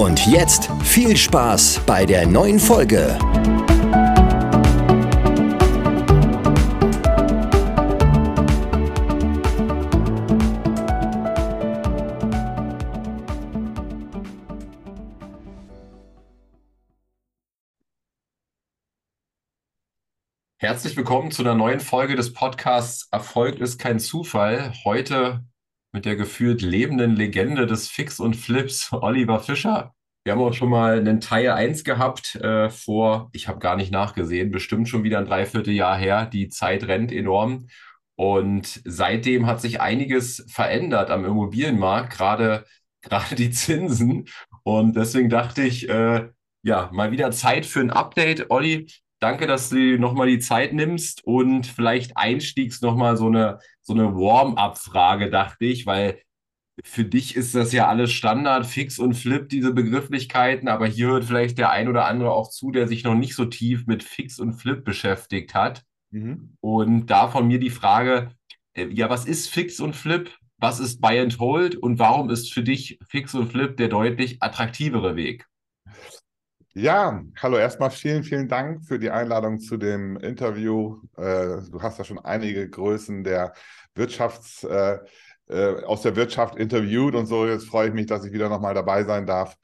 Und jetzt viel Spaß bei der neuen Folge. Herzlich willkommen zu einer neuen Folge des Podcasts Erfolg ist kein Zufall. Heute mit der gefühlt lebenden Legende des Fix und Flips, Oliver Fischer. Wir haben auch schon mal einen Teil 1 gehabt äh, vor, ich habe gar nicht nachgesehen, bestimmt schon wieder ein Dreivierteljahr her. Die Zeit rennt enorm. Und seitdem hat sich einiges verändert am Immobilienmarkt, gerade, gerade die Zinsen. Und deswegen dachte ich, äh, ja, mal wieder Zeit für ein Update. Olli, danke, dass du nochmal die Zeit nimmst und vielleicht einstiegs nochmal so eine, so eine Warm-up-Frage, dachte ich, weil für dich ist das ja alles Standard, Fix und Flip, diese Begrifflichkeiten, aber hier hört vielleicht der ein oder andere auch zu, der sich noch nicht so tief mit Fix und Flip beschäftigt hat. Mhm. Und da von mir die Frage, äh, ja, was ist Fix und Flip? Was ist Buy and Hold? Und warum ist für dich Fix und Flip der deutlich attraktivere Weg? Ja, hallo, erstmal vielen, vielen Dank für die Einladung zu dem Interview. Äh, du hast ja schon einige Größen der Wirtschafts- äh, äh, aus der Wirtschaft interviewt und so. Jetzt freue ich mich, dass ich wieder nochmal dabei sein darf.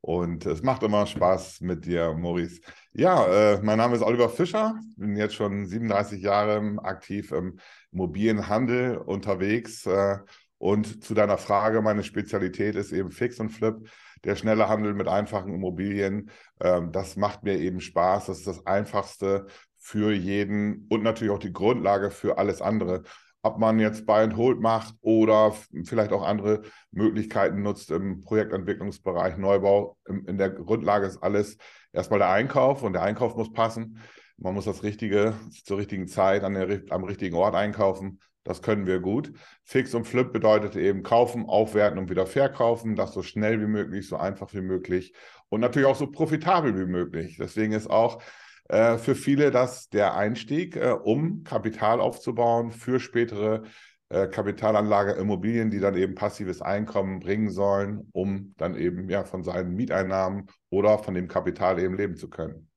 Und es macht immer Spaß mit dir, Maurice. Ja, äh, mein Name ist Oliver Fischer, bin jetzt schon 37 Jahre aktiv im Immobilienhandel unterwegs. Äh, und zu deiner Frage, meine Spezialität ist eben Fix und Flip, der schnelle Handel mit einfachen Immobilien. Ähm, das macht mir eben Spaß. Das ist das Einfachste für jeden und natürlich auch die Grundlage für alles andere ob man jetzt Buy and Hold macht oder vielleicht auch andere Möglichkeiten nutzt im Projektentwicklungsbereich, Neubau. In der Grundlage ist alles erstmal der Einkauf und der Einkauf muss passen. Man muss das Richtige zur richtigen Zeit an der, am richtigen Ort einkaufen. Das können wir gut. Fix und Flip bedeutet eben kaufen, aufwerten und wieder verkaufen. Das so schnell wie möglich, so einfach wie möglich und natürlich auch so profitabel wie möglich. Deswegen ist auch äh, für viele das der Einstieg, äh, um Kapital aufzubauen für spätere äh, Kapitalanlage Immobilien, die dann eben passives Einkommen bringen sollen, um dann eben ja von seinen Mieteinnahmen oder von dem Kapital eben leben zu können.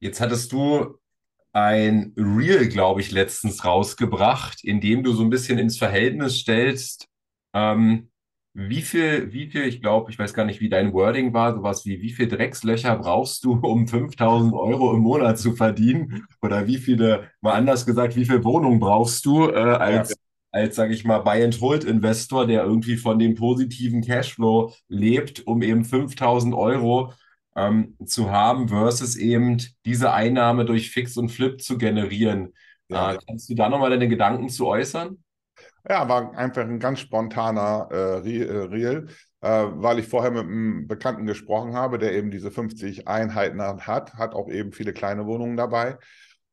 Jetzt hattest du ein Reel, glaube ich, letztens rausgebracht, in dem du so ein bisschen ins Verhältnis stellst, ähm, wie viel, wie viel, ich glaube, ich weiß gar nicht, wie dein Wording war, sowas wie, wie viel Dreckslöcher brauchst du, um 5000 Euro im Monat zu verdienen? Oder wie viele, mal anders gesagt, wie viel Wohnungen brauchst du äh, als, ja. als, sage ich mal, Buy-and-Hold-Investor, der irgendwie von dem positiven Cashflow lebt, um eben 5000 Euro ähm, zu haben, versus eben diese Einnahme durch Fix und Flip zu generieren? Ja. Äh, kannst du da nochmal deine Gedanken zu äußern? Ja, war einfach ein ganz spontaner äh, äh, Reel, äh, weil ich vorher mit einem Bekannten gesprochen habe, der eben diese 50 Einheiten hat, hat auch eben viele kleine Wohnungen dabei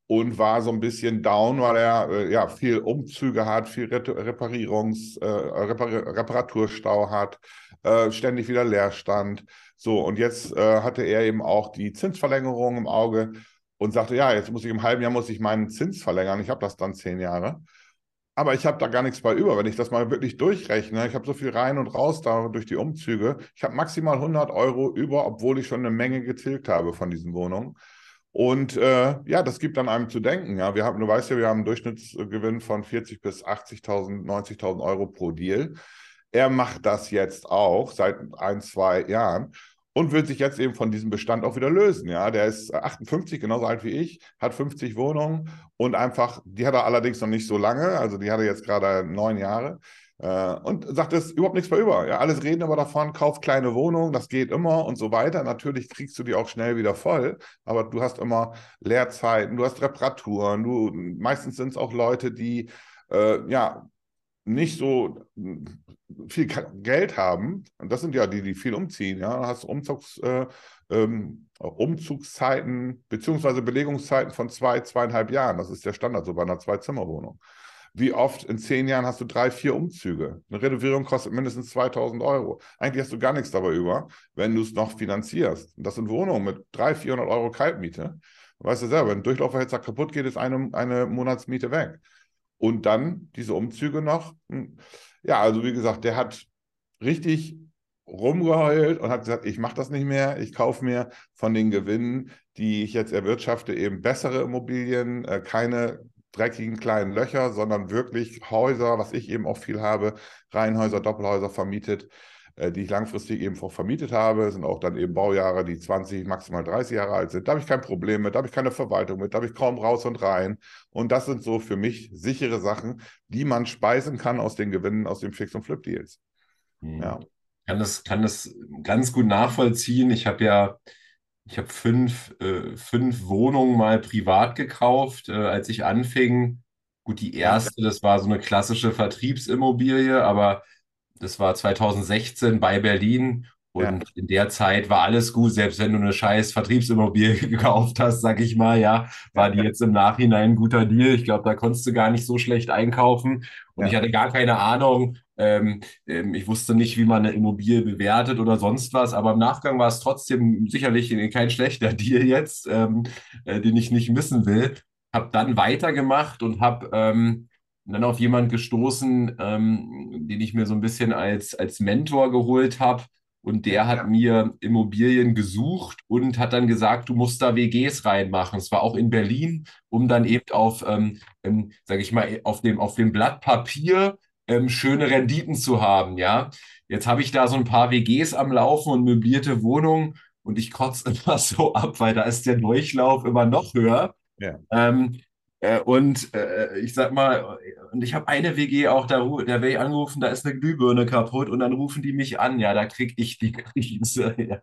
und war so ein bisschen down, weil er äh, ja viel Umzüge hat, viel Reparierungs, äh, Repar Reparaturstau hat, äh, ständig wieder Leerstand. So, und jetzt äh, hatte er eben auch die Zinsverlängerung im Auge und sagte, ja, jetzt muss ich im halben Jahr muss ich meinen Zins verlängern. Ich habe das dann zehn Jahre. Aber ich habe da gar nichts bei über, wenn ich das mal wirklich durchrechne. Ich habe so viel rein und raus da durch die Umzüge. Ich habe maximal 100 Euro über, obwohl ich schon eine Menge getilgt habe von diesen Wohnungen. Und äh, ja, das gibt dann einem zu denken. Ja, wir haben, du weißt ja, wir haben einen Durchschnittsgewinn von 40 bis 80.000, 90.000 Euro pro Deal. Er macht das jetzt auch seit ein, zwei Jahren und will sich jetzt eben von diesem Bestand auch wieder lösen. Ja, der ist 58, genauso alt wie ich, hat 50 Wohnungen und einfach, die hat er allerdings noch nicht so lange, also die hat er jetzt gerade neun Jahre. Äh, und sagt, es überhaupt nichts mehr über. Ja, alles reden aber davon, kauf kleine Wohnungen, das geht immer und so weiter. Natürlich kriegst du die auch schnell wieder voll, aber du hast immer Leerzeiten, du hast Reparaturen, du meistens sind es auch Leute, die äh, ja nicht so viel Geld haben, und das sind ja die, die viel umziehen, ja, du hast Umzugs, äh, ähm, Umzugszeiten beziehungsweise Belegungszeiten von zwei, zweieinhalb Jahren. Das ist der Standard so bei einer Zwei-Zimmer-Wohnung. Wie oft in zehn Jahren hast du drei, vier Umzüge? Eine Renovierung kostet mindestens 2000 Euro. Eigentlich hast du gar nichts dabei über, wenn du es noch finanzierst. Das sind Wohnungen mit 300, 400 Euro Kaltmiete. Weißt du selber, wenn ein Durchlauferhitzer kaputt geht, ist eine, eine Monatsmiete weg. Und dann diese Umzüge noch. Hm, ja, also wie gesagt, der hat richtig rumgeheult und hat gesagt, ich mache das nicht mehr, ich kaufe mir von den Gewinnen, die ich jetzt erwirtschafte, eben bessere Immobilien, äh, keine dreckigen kleinen Löcher, sondern wirklich Häuser, was ich eben auch viel habe, Reihenhäuser, Doppelhäuser vermietet, äh, die ich langfristig eben auch vermietet habe, sind auch dann eben Baujahre, die 20, maximal 30 Jahre alt sind. Da habe ich kein Problem mit, da habe ich keine Verwaltung mit, da habe ich kaum raus und rein. Und das sind so für mich sichere Sachen, die man speisen kann aus den Gewinnen aus den Fix- und Flip-Deals. Mhm. Ja. Kann das, kann das ganz gut nachvollziehen. Ich habe ja ich habe fünf, äh, fünf Wohnungen mal privat gekauft, äh, als ich anfing. Gut, die erste, das war so eine klassische Vertriebsimmobilie, aber das war 2016 bei Berlin und ja. in der Zeit war alles gut, selbst wenn du eine scheiß Vertriebsimmobilie gekauft hast, sag ich mal, ja, war die jetzt im Nachhinein ein guter Deal. Ich glaube, da konntest du gar nicht so schlecht einkaufen. Und ja. ich hatte gar keine Ahnung. Ähm, ähm, ich wusste nicht, wie man eine Immobilie bewertet oder sonst was, aber im Nachgang war es trotzdem sicherlich kein schlechter Deal jetzt, ähm, äh, den ich nicht missen will. Hab dann weitergemacht und habe ähm, dann auf jemanden gestoßen, ähm, den ich mir so ein bisschen als, als Mentor geholt habe. Und der hat mir Immobilien gesucht und hat dann gesagt, du musst da WGs reinmachen. Es war auch in Berlin, um dann eben auf, ähm, ähm, sage ich mal, auf dem, auf dem Blatt Papier ähm, schöne Renditen zu haben. Ja, jetzt habe ich da so ein paar WGs am Laufen und möblierte Wohnungen und ich kotze immer so ab, weil da ist der Durchlauf immer noch höher. Ja. Ähm, äh, und äh, ich sag mal, und ich habe eine WG auch, da, da werde ich angerufen, da ist eine Glühbirne kaputt und dann rufen die mich an, ja, da kriege ich die Krise. Ja.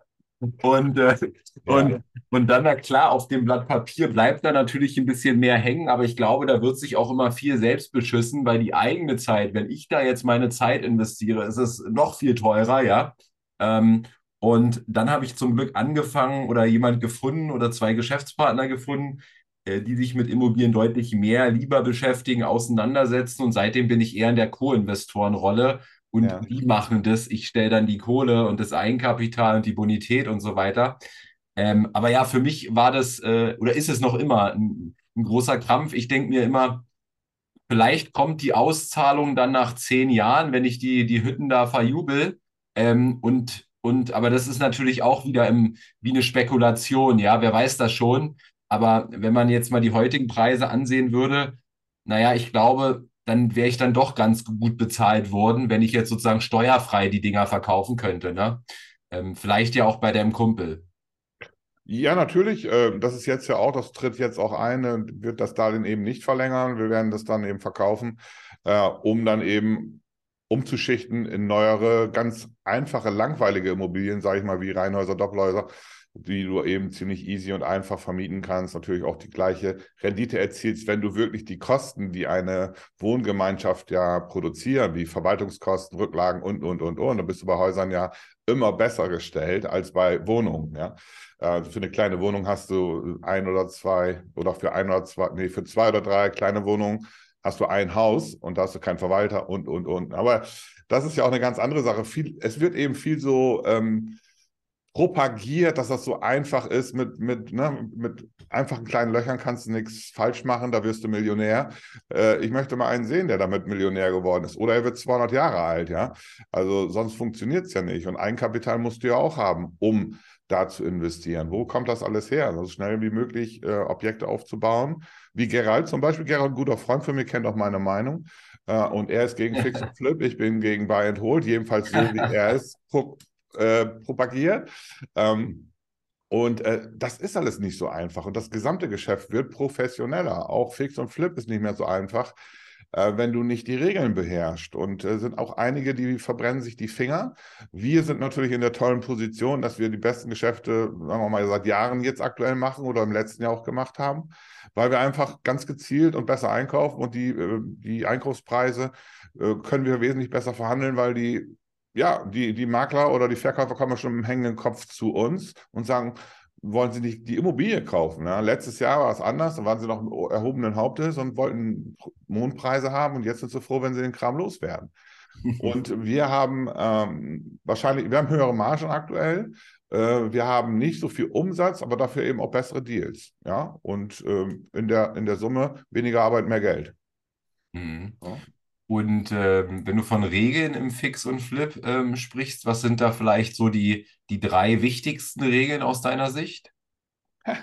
Und, äh, ja. und, und dann, na klar, auf dem Blatt Papier bleibt da natürlich ein bisschen mehr hängen, aber ich glaube, da wird sich auch immer viel selbst beschissen, weil die eigene Zeit, wenn ich da jetzt meine Zeit investiere, ist es noch viel teurer, ja. Ähm, und dann habe ich zum Glück angefangen oder jemand gefunden oder zwei Geschäftspartner gefunden, äh, die sich mit Immobilien deutlich mehr lieber beschäftigen, auseinandersetzen. Und seitdem bin ich eher in der Co-Investorenrolle. Und ja. die machen das. Ich stelle dann die Kohle und das Eigenkapital und die Bonität und so weiter. Ähm, aber ja, für mich war das äh, oder ist es noch immer ein, ein großer Krampf. Ich denke mir immer, vielleicht kommt die Auszahlung dann nach zehn Jahren, wenn ich die, die Hütten da verjubel. Ähm, und, und, aber das ist natürlich auch wieder im, wie eine Spekulation, ja, wer weiß das schon. Aber wenn man jetzt mal die heutigen Preise ansehen würde, naja, ich glaube, dann wäre ich dann doch ganz gut bezahlt worden, wenn ich jetzt sozusagen steuerfrei die Dinger verkaufen könnte. Ne? Ähm, vielleicht ja auch bei deinem Kumpel. Ja, natürlich. Äh, das ist jetzt ja auch, das tritt jetzt auch ein, wird das Darlehen eben nicht verlängern. Wir werden das dann eben verkaufen, äh, um dann eben umzuschichten in neuere, ganz einfache, langweilige Immobilien, sage ich mal, wie Reihenhäuser, Doppelhäuser, die du eben ziemlich easy und einfach vermieten kannst, natürlich auch die gleiche Rendite erzielst, wenn du wirklich die Kosten, die eine Wohngemeinschaft ja produzieren, wie Verwaltungskosten, Rücklagen und, und, und, und, dann bist du bei Häusern ja immer besser gestellt als bei Wohnungen, ja. Äh, für eine kleine Wohnung hast du ein oder zwei oder für ein oder zwei, nee, für zwei oder drei kleine Wohnungen hast du ein Haus und da hast du keinen Verwalter und, und, und. Aber das ist ja auch eine ganz andere Sache. Viel, es wird eben viel so, ähm, propagiert, dass das so einfach ist. Mit, mit, ne, mit einfachen kleinen Löchern kannst du nichts falsch machen, da wirst du Millionär. Äh, ich möchte mal einen sehen, der damit Millionär geworden ist. Oder er wird 200 Jahre alt, ja. Also sonst funktioniert es ja nicht. Und Eigenkapital musst du ja auch haben, um da zu investieren. Wo kommt das alles her? So schnell wie möglich äh, Objekte aufzubauen. Wie Gerald zum Beispiel. Gerald, ein guter Freund von mir, kennt auch meine Meinung. Uh, und er ist gegen Fix und Flip, ich bin gegen Buy and Hold, jedenfalls so wie er ist äh, propagiert. Ähm, und äh, das ist alles nicht so einfach. Und das gesamte Geschäft wird professioneller. Auch Fix und Flip ist nicht mehr so einfach. äh, wenn du nicht die Regeln beherrschst. Und äh, sind auch einige, die verbrennen sich die Finger. Wir sind natürlich in der tollen Position, dass wir die besten Geschäfte, sagen wir mal, seit Jahren jetzt aktuell machen oder im letzten Jahr auch gemacht haben, weil wir einfach ganz gezielt und besser einkaufen und die, äh, die Einkaufspreise äh, können wir wesentlich besser verhandeln, weil die ja, die, die Makler oder die Verkäufer kommen schon mit dem hängenden Kopf zu uns und sagen, wollen sie nicht die Immobilie kaufen. Ja? Letztes Jahr war es anders, da waren sie noch erhobenen Hauptes und wollten Mondpreise haben und jetzt sind sie froh, wenn sie den Kram loswerden. und wir haben ähm, wahrscheinlich, wir haben höhere Margen aktuell, äh, wir haben nicht so viel Umsatz, aber dafür eben auch bessere Deals. Ja, und ähm, in, der, in der Summe weniger Arbeit, mehr Geld. Mhm. Ja. Und ähm, wenn du von Regeln im Fix und Flip ähm, sprichst, was sind da vielleicht so die, die drei wichtigsten Regeln aus deiner Sicht?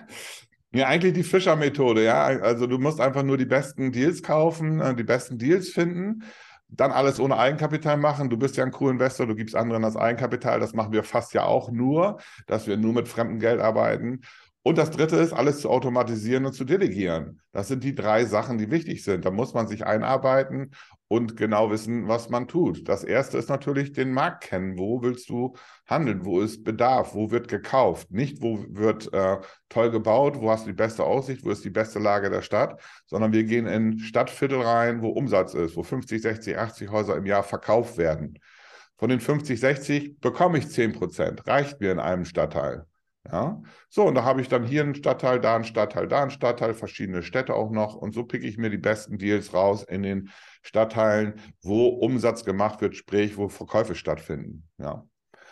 Ja, eigentlich die Fischer-Methode, ja. Also du musst einfach nur die besten Deals kaufen, äh, die besten Deals finden, dann alles ohne Eigenkapital machen. Du bist ja ein Co-Investor, du gibst anderen das Eigenkapital. Das machen wir fast ja auch nur, dass wir nur mit fremdem Geld arbeiten. Und das dritte ist, alles zu automatisieren und zu delegieren. Das sind die drei Sachen, die wichtig sind. Da muss man sich einarbeiten und genau wissen, was man tut. Das erste ist natürlich den Markt kennen. Wo willst du handeln? Wo ist Bedarf? Wo wird gekauft? Nicht, wo wird äh, toll gebaut? Wo hast du die beste Aussicht? Wo ist die beste Lage der Stadt? Sondern wir gehen in Stadtviertel rein, wo Umsatz ist, wo 50, 60, 80 Häuser im Jahr verkauft werden. Von den 50, 60 bekomme ich 10 Prozent. Reicht mir in einem Stadtteil. Ja, so, und da habe ich dann hier einen Stadtteil, da einen Stadtteil, da einen Stadtteil, verschiedene Städte auch noch. Und so picke ich mir die besten Deals raus in den Stadtteilen, wo Umsatz gemacht wird, sprich, wo Verkäufe stattfinden. Ja.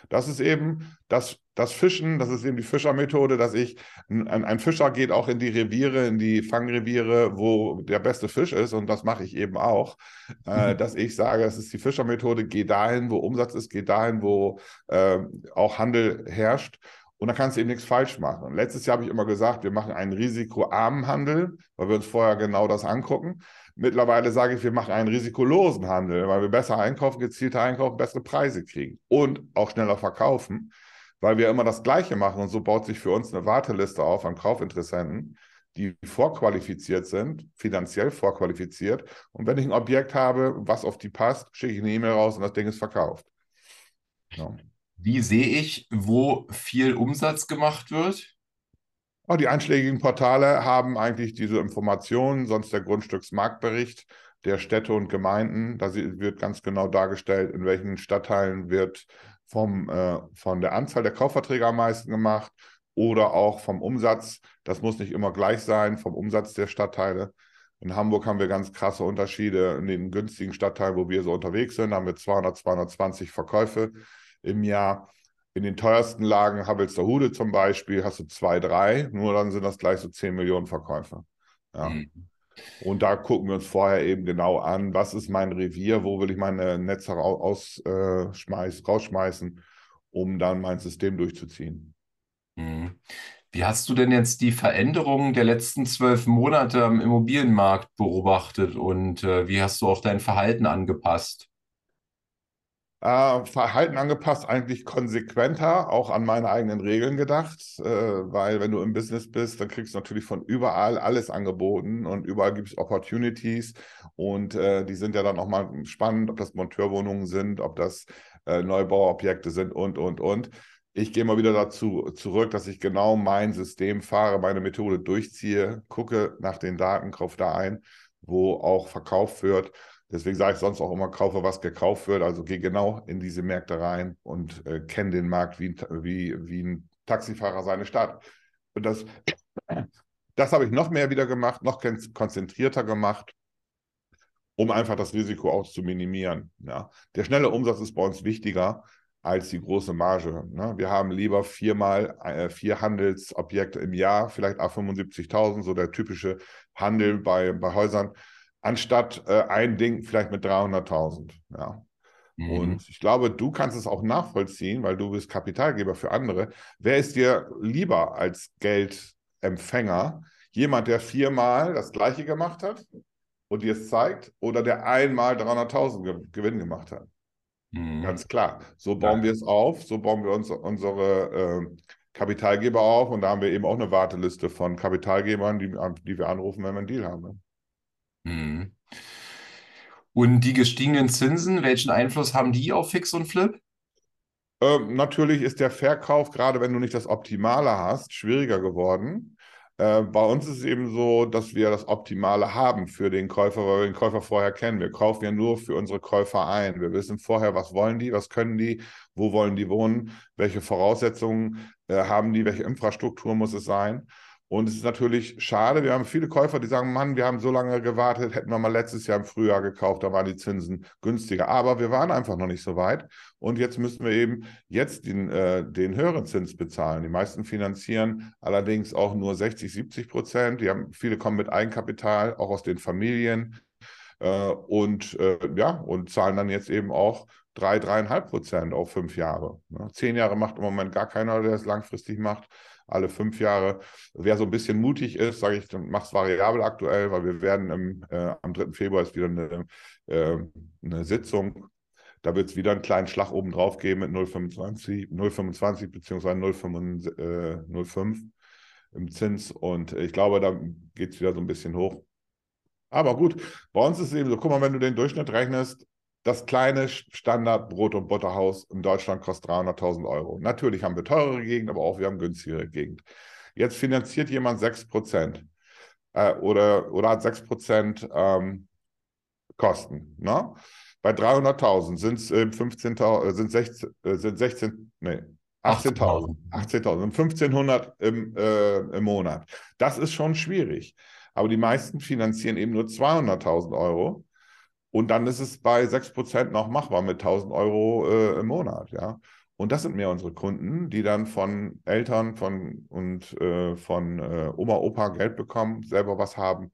Das ist eben das, das Fischen, das ist eben die Fischermethode, dass ich, ein, ein Fischer geht auch in die Reviere, in die Fangreviere, wo der beste Fisch ist, und das mache ich eben auch, äh, dass ich sage, das ist die Fischermethode, geh dahin, wo Umsatz ist, geh dahin, wo äh, auch Handel herrscht. Und da kannst du eben nichts falsch machen. Und letztes Jahr habe ich immer gesagt, wir machen einen risikoarmen Handel, weil wir uns vorher genau das angucken. Mittlerweile sage ich, wir machen einen risikolosen Handel, weil wir besser einkaufen, gezielter einkaufen, bessere Preise kriegen und auch schneller verkaufen, weil wir immer das Gleiche machen. Und so baut sich für uns eine Warteliste auf an Kaufinteressenten, die vorqualifiziert sind, finanziell vorqualifiziert. Und wenn ich ein Objekt habe, was auf die passt, schicke ich eine E-Mail raus und das Ding ist verkauft. Ja. Wie sehe ich, wo viel Umsatz gemacht wird? Oh, die einschlägigen Portale haben eigentlich diese Informationen, sonst der Grundstücksmarktbericht der Städte und Gemeinden. Da wird ganz genau dargestellt, in welchen Stadtteilen wird vom, äh, von der Anzahl der Kaufverträge am meisten gemacht oder auch vom Umsatz. Das muss nicht immer gleich sein, vom Umsatz der Stadtteile. In Hamburg haben wir ganz krasse Unterschiede. In den günstigen Stadtteilen, wo wir so unterwegs sind, haben wir 200, 220 Verkäufe im Jahr. In den teuersten Lagen, Hude zum Beispiel, hast du zwei, drei, nur dann sind das gleich so 10 Millionen Verkäufer. Ja. Mhm. Und da gucken wir uns vorher eben genau an, was ist mein Revier, wo will ich meine Netze raus, äh, rausschmeißen, um dann mein System durchzuziehen. Mhm. Wie hast du denn jetzt die Veränderungen der letzten zwölf Monate am Immobilienmarkt beobachtet und äh, wie hast du auch dein Verhalten angepasst? Äh, Verhalten angepasst, eigentlich konsequenter, auch an meine eigenen Regeln gedacht, äh, weil wenn du im Business bist, dann kriegst du natürlich von überall alles angeboten und überall gibt es Opportunities und äh, die sind ja dann auch mal spannend, ob das Monteurwohnungen sind, ob das äh, Neubauobjekte sind und, und, und. Ich gehe mal wieder dazu zurück, dass ich genau mein System fahre, meine Methode durchziehe, gucke nach den Daten, kaufe da ein, wo auch verkauft wird Deswegen sage ich sonst auch immer, kaufe, was gekauft wird. Also gehe genau in diese Märkte rein und äh, kenne den Markt wie, wie, wie ein Taxifahrer seine Stadt. Und das, das habe ich noch mehr wieder gemacht, noch konzentrierter gemacht, um einfach das Risiko auch zu minimieren. Ja. Der schnelle Umsatz ist bei uns wichtiger als die große Marge. Ne? Wir haben lieber viermal äh, vier Handelsobjekte im Jahr, vielleicht A75.000, so der typische Handel bei, bei Häusern anstatt äh, ein Ding vielleicht mit 300.000. Ja. Mhm. Und ich glaube, du kannst es auch nachvollziehen, weil du bist Kapitalgeber für andere. Wer ist dir lieber als Geldempfänger? Jemand, der viermal das Gleiche gemacht hat und dir es zeigt, oder der einmal 300.000 Gewinn gemacht hat? Mhm. Ganz klar. So bauen ja. wir es auf, so bauen wir uns unsere äh, Kapitalgeber auf und da haben wir eben auch eine Warteliste von Kapitalgebern, die, die wir anrufen, wenn wir einen Deal haben. Mhm. Und die gestiegenen Zinsen, welchen Einfluss haben die auf Fix und Flip? Ähm, natürlich ist der Verkauf, gerade wenn du nicht das Optimale hast, schwieriger geworden. Äh, bei uns ist es eben so, dass wir das Optimale haben für den Käufer, weil wir den Käufer vorher kennen. Wir kaufen ja nur für unsere Käufer ein. Wir wissen vorher, was wollen die, was können die, wo wollen die wohnen, welche Voraussetzungen äh, haben die, welche Infrastruktur muss es sein. Und es ist natürlich schade. Wir haben viele Käufer, die sagen, Mann, wir haben so lange gewartet, hätten wir mal letztes Jahr im Frühjahr gekauft, da waren die Zinsen günstiger. Aber wir waren einfach noch nicht so weit. Und jetzt müssen wir eben jetzt den, äh, den höheren Zins bezahlen. Die meisten finanzieren allerdings auch nur 60, 70 Prozent. Die haben, viele kommen mit Eigenkapital, auch aus den Familien. Äh, und äh, ja, und zahlen dann jetzt eben auch drei, dreieinhalb Prozent auf fünf Jahre. Ne? Zehn Jahre macht im Moment gar keiner, der es langfristig macht alle fünf Jahre. Wer so ein bisschen mutig ist, sage ich, dann macht es variabel aktuell, weil wir werden im, äh, am 3. Februar ist wieder eine, äh, eine Sitzung. Da wird es wieder einen kleinen Schlag oben drauf geben mit 0,25, 0,25 bzw. 0,5 im Zins. Und ich glaube, da geht es wieder so ein bisschen hoch. Aber gut, bei uns ist es eben so, guck mal, wenn du den Durchschnitt rechnest, das kleine Standard Brot- und Butterhaus in Deutschland kostet 300.000 Euro. Natürlich haben wir teurere Gegend, aber auch wir haben günstigere Gegend. Jetzt finanziert jemand 6% äh, oder, oder hat 6% ähm, Kosten. Ne? Bei 300.000 sind es äh, 15.000, sind 16, äh, sind 16, nee, 18.000. 18.000, 1500 im, äh, im Monat. Das ist schon schwierig. Aber die meisten finanzieren eben nur 200.000 Euro. Und dann ist es bei 6% noch machbar mit 1000 Euro äh, im Monat, ja. Und das sind mehr unsere Kunden, die dann von Eltern von, und äh, von äh, Oma, Opa Geld bekommen, selber was haben.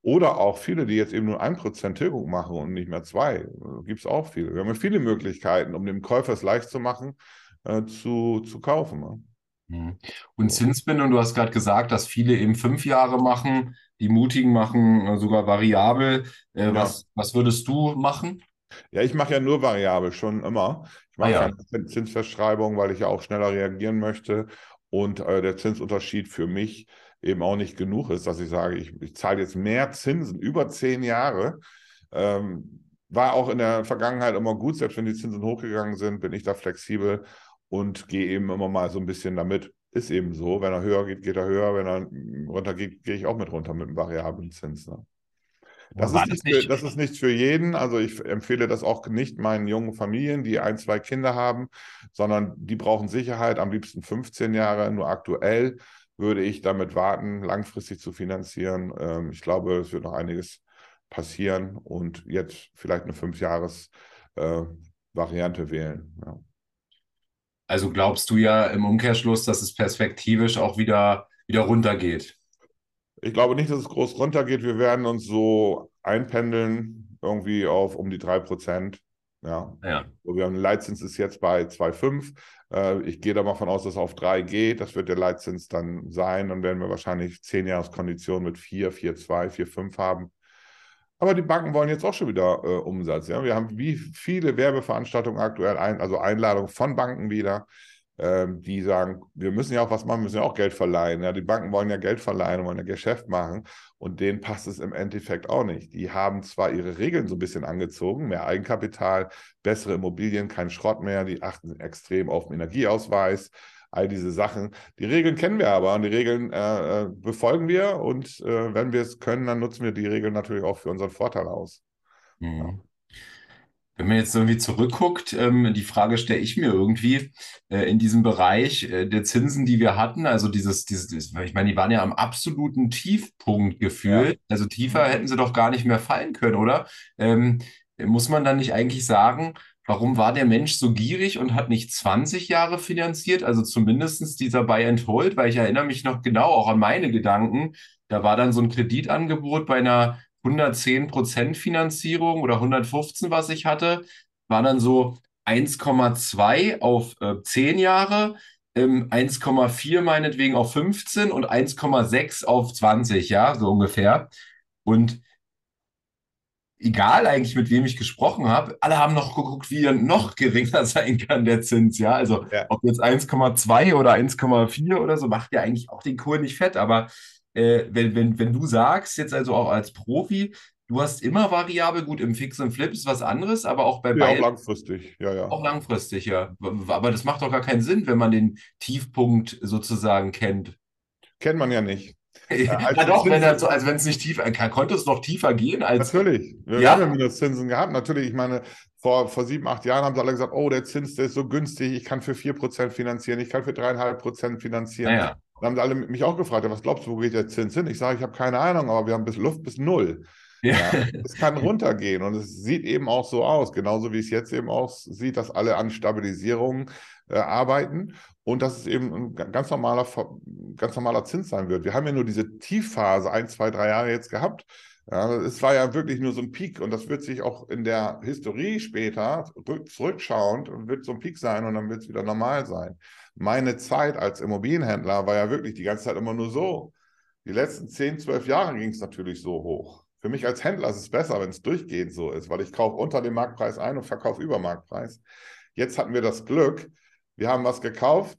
Oder auch viele, die jetzt eben nur 1% Tilgung machen und nicht mehr zwei. Gibt es auch viele. Wir haben viele Möglichkeiten, um dem Käufer es leicht zu machen, äh, zu, zu kaufen. Ne? Mhm. Und Zinsbindung, du hast gerade gesagt, dass viele eben fünf Jahre machen. Die Mutigen machen äh, sogar variabel. Äh, ja. was, was würdest du machen? Ja, ich mache ja nur variabel, schon immer. Ich mache ah, ja. keine Zinsverschreibung, weil ich ja auch schneller reagieren möchte und äh, der Zinsunterschied für mich eben auch nicht genug ist, dass ich sage, ich, ich zahle jetzt mehr Zinsen über zehn Jahre. Ähm, war auch in der Vergangenheit immer gut, selbst wenn die Zinsen hochgegangen sind, bin ich da flexibel und gehe eben immer mal so ein bisschen damit. Ist eben so. Wenn er höher geht, geht er höher. Wenn er runter geht, gehe ich auch mit runter mit einem variablen Zins. Ne? Das, ist nicht für, das ist nichts für jeden. Also ich empfehle das auch nicht meinen jungen Familien, die ein, zwei Kinder haben, sondern die brauchen Sicherheit, am liebsten 15 Jahre. Nur aktuell würde ich damit warten, langfristig zu finanzieren. Ähm, ich glaube, es wird noch einiges passieren und jetzt vielleicht eine Fünfjahres-Variante äh, wählen. Ja. Also glaubst du ja im Umkehrschluss, dass es perspektivisch auch wieder, wieder runtergeht? Ich glaube nicht, dass es groß runtergeht. Wir werden uns so einpendeln, irgendwie auf um die 3%. Ja. ja. wir haben Leitzins ist jetzt bei 2,5. Äh, ich gehe da mal von aus, dass es auf 3 geht. Das wird der Leitzins dann sein. Dann werden wir wahrscheinlich 10 Jahreskonditionen mit 4, 4,2, 4,5 haben. Aber die Banken wollen jetzt auch schon wieder äh, Umsatz. Ja? Wir haben wie viele Werbeveranstaltungen aktuell, ein, also Einladungen von Banken wieder, ähm, die sagen, wir müssen ja auch was machen, müssen ja auch Geld verleihen. Ja? Die Banken wollen ja Geld verleihen, wollen ja Geschäft machen und denen passt es im Endeffekt auch nicht. Die haben zwar ihre Regeln so ein bisschen angezogen, mehr Eigenkapital, bessere Immobilien, kein Schrott mehr, die achten extrem auf den Energieausweis all diese Sachen. Die Regeln kennen wir aber und die Regeln äh, äh, befolgen wir und äh, wenn wir es können, dann nutzen wir die Regeln natürlich auch für unseren Vorteil aus. Mhm. Ja. Wenn man jetzt irgendwie zurückguckt, ähm, die Frage stelle ich mir irgendwie äh, in diesem Bereich äh, der Zinsen, die wir hatten, also dieses, dieses, ich meine, die waren ja am absoluten Tiefpunkt gefühlt, ja. also tiefer hätten sie doch gar nicht mehr fallen können, oder? Ähm, muss man dann nicht eigentlich sagen, Warum war der Mensch so gierig und hat nicht 20 Jahre finanziert? Also zumindest dieser Buy and Hold, weil ich erinnere mich noch genau auch an meine Gedanken. Da war dann so ein Kreditangebot bei einer 110% Finanzierung oder 115, was ich hatte, war dann so 1,2 auf äh, 10 Jahre, ähm, 1,4 meinetwegen auf 15 und 1,6 auf 20, ja, so ungefähr. Und egal eigentlich, mit wem ich gesprochen habe, alle haben noch geguckt, wie er noch geringer sein kann, der Zins. Ja, also ja. ob jetzt 1,2 oder 1,4 oder so, macht ja eigentlich auch den Kur nicht fett. Aber äh, wenn, wenn, wenn du sagst, jetzt also auch als Profi, du hast immer variabel, gut, im Fix und Flip ist was anderes, aber auch bei Ja, auch beiden langfristig, ja, ja. auch langfristig, ja. Aber das macht doch gar keinen Sinn, wenn man den Tiefpunkt sozusagen kennt. Kennt man ja nicht. Als Ja doch, wenn er also wenn es nicht tief, äh, konnte es noch tiefer gehen als. Natürlich. Wir Ja. haben ja Minuszinsen gehabt. Natürlich, ich meine, vor, vor sieben, acht Jahren haben sie alle gesagt, oh, der Zins, der ist so günstig, ich kann für 4% finanzieren, ich kann für 3,5% finanzieren. Naja, Dann haben sie alle mich auch gefragt, ja, was glaubst du, wo geht der Zins hin? Ich sage, ich habe keine Ahnung, aber wir haben bis Luft bis null. Ja. Ja, es kann runtergehen und es sieht eben auch so aus, genauso wie es jetzt eben auch sieht, dass alle an Stabilisierung äh, arbeiten und dass es eben ein ga- ganz normaler, ganz normaler Zins sein wird. Wir haben ja nur diese Tiefphase, ein, zwei, drei Jahre jetzt gehabt. Ja, es war ja wirklich nur so ein Peak und das wird sich auch in der Historie später rück- zurückschauend wird so ein Peak sein und dann wird es wieder normal sein. Meine Zeit als Immobilienhändler war ja wirklich die ganze Zeit immer nur so. Die letzten 10, 12 Jahre ging es natürlich so hoch. Für mich als Händler ist es besser, wenn es durchgehend so ist, weil ich kaufe unter dem Marktpreis ein und verkaufe über Marktpreis. Jetzt hatten wir das Glück, wir haben was gekauft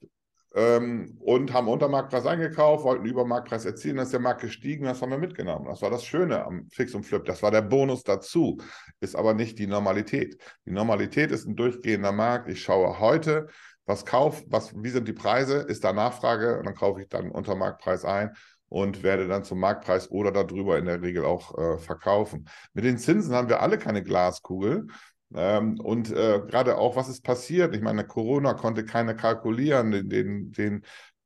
ähm, und haben unter Marktpreis eingekauft, wollten über Marktpreis erzielen, dann ist der Markt gestiegen, das haben wir mitgenommen. Das war das Schöne am Fix und Flip. Das war der Bonus dazu, ist aber nicht die Normalität. Die Normalität ist ein durchgehender Markt. Ich schaue heute, was kauf, was, wie sind die Preise, ist da Nachfrage und dann kaufe ich dann unter Marktpreis ein und werde dann zum Marktpreis oder darüber in der Regel auch äh, verkaufen. Mit den Zinsen haben wir alle keine Glaskugel. Ähm, und äh, gerade auch, was ist passiert? Ich meine, Corona konnte keiner kalkulieren, den, den, den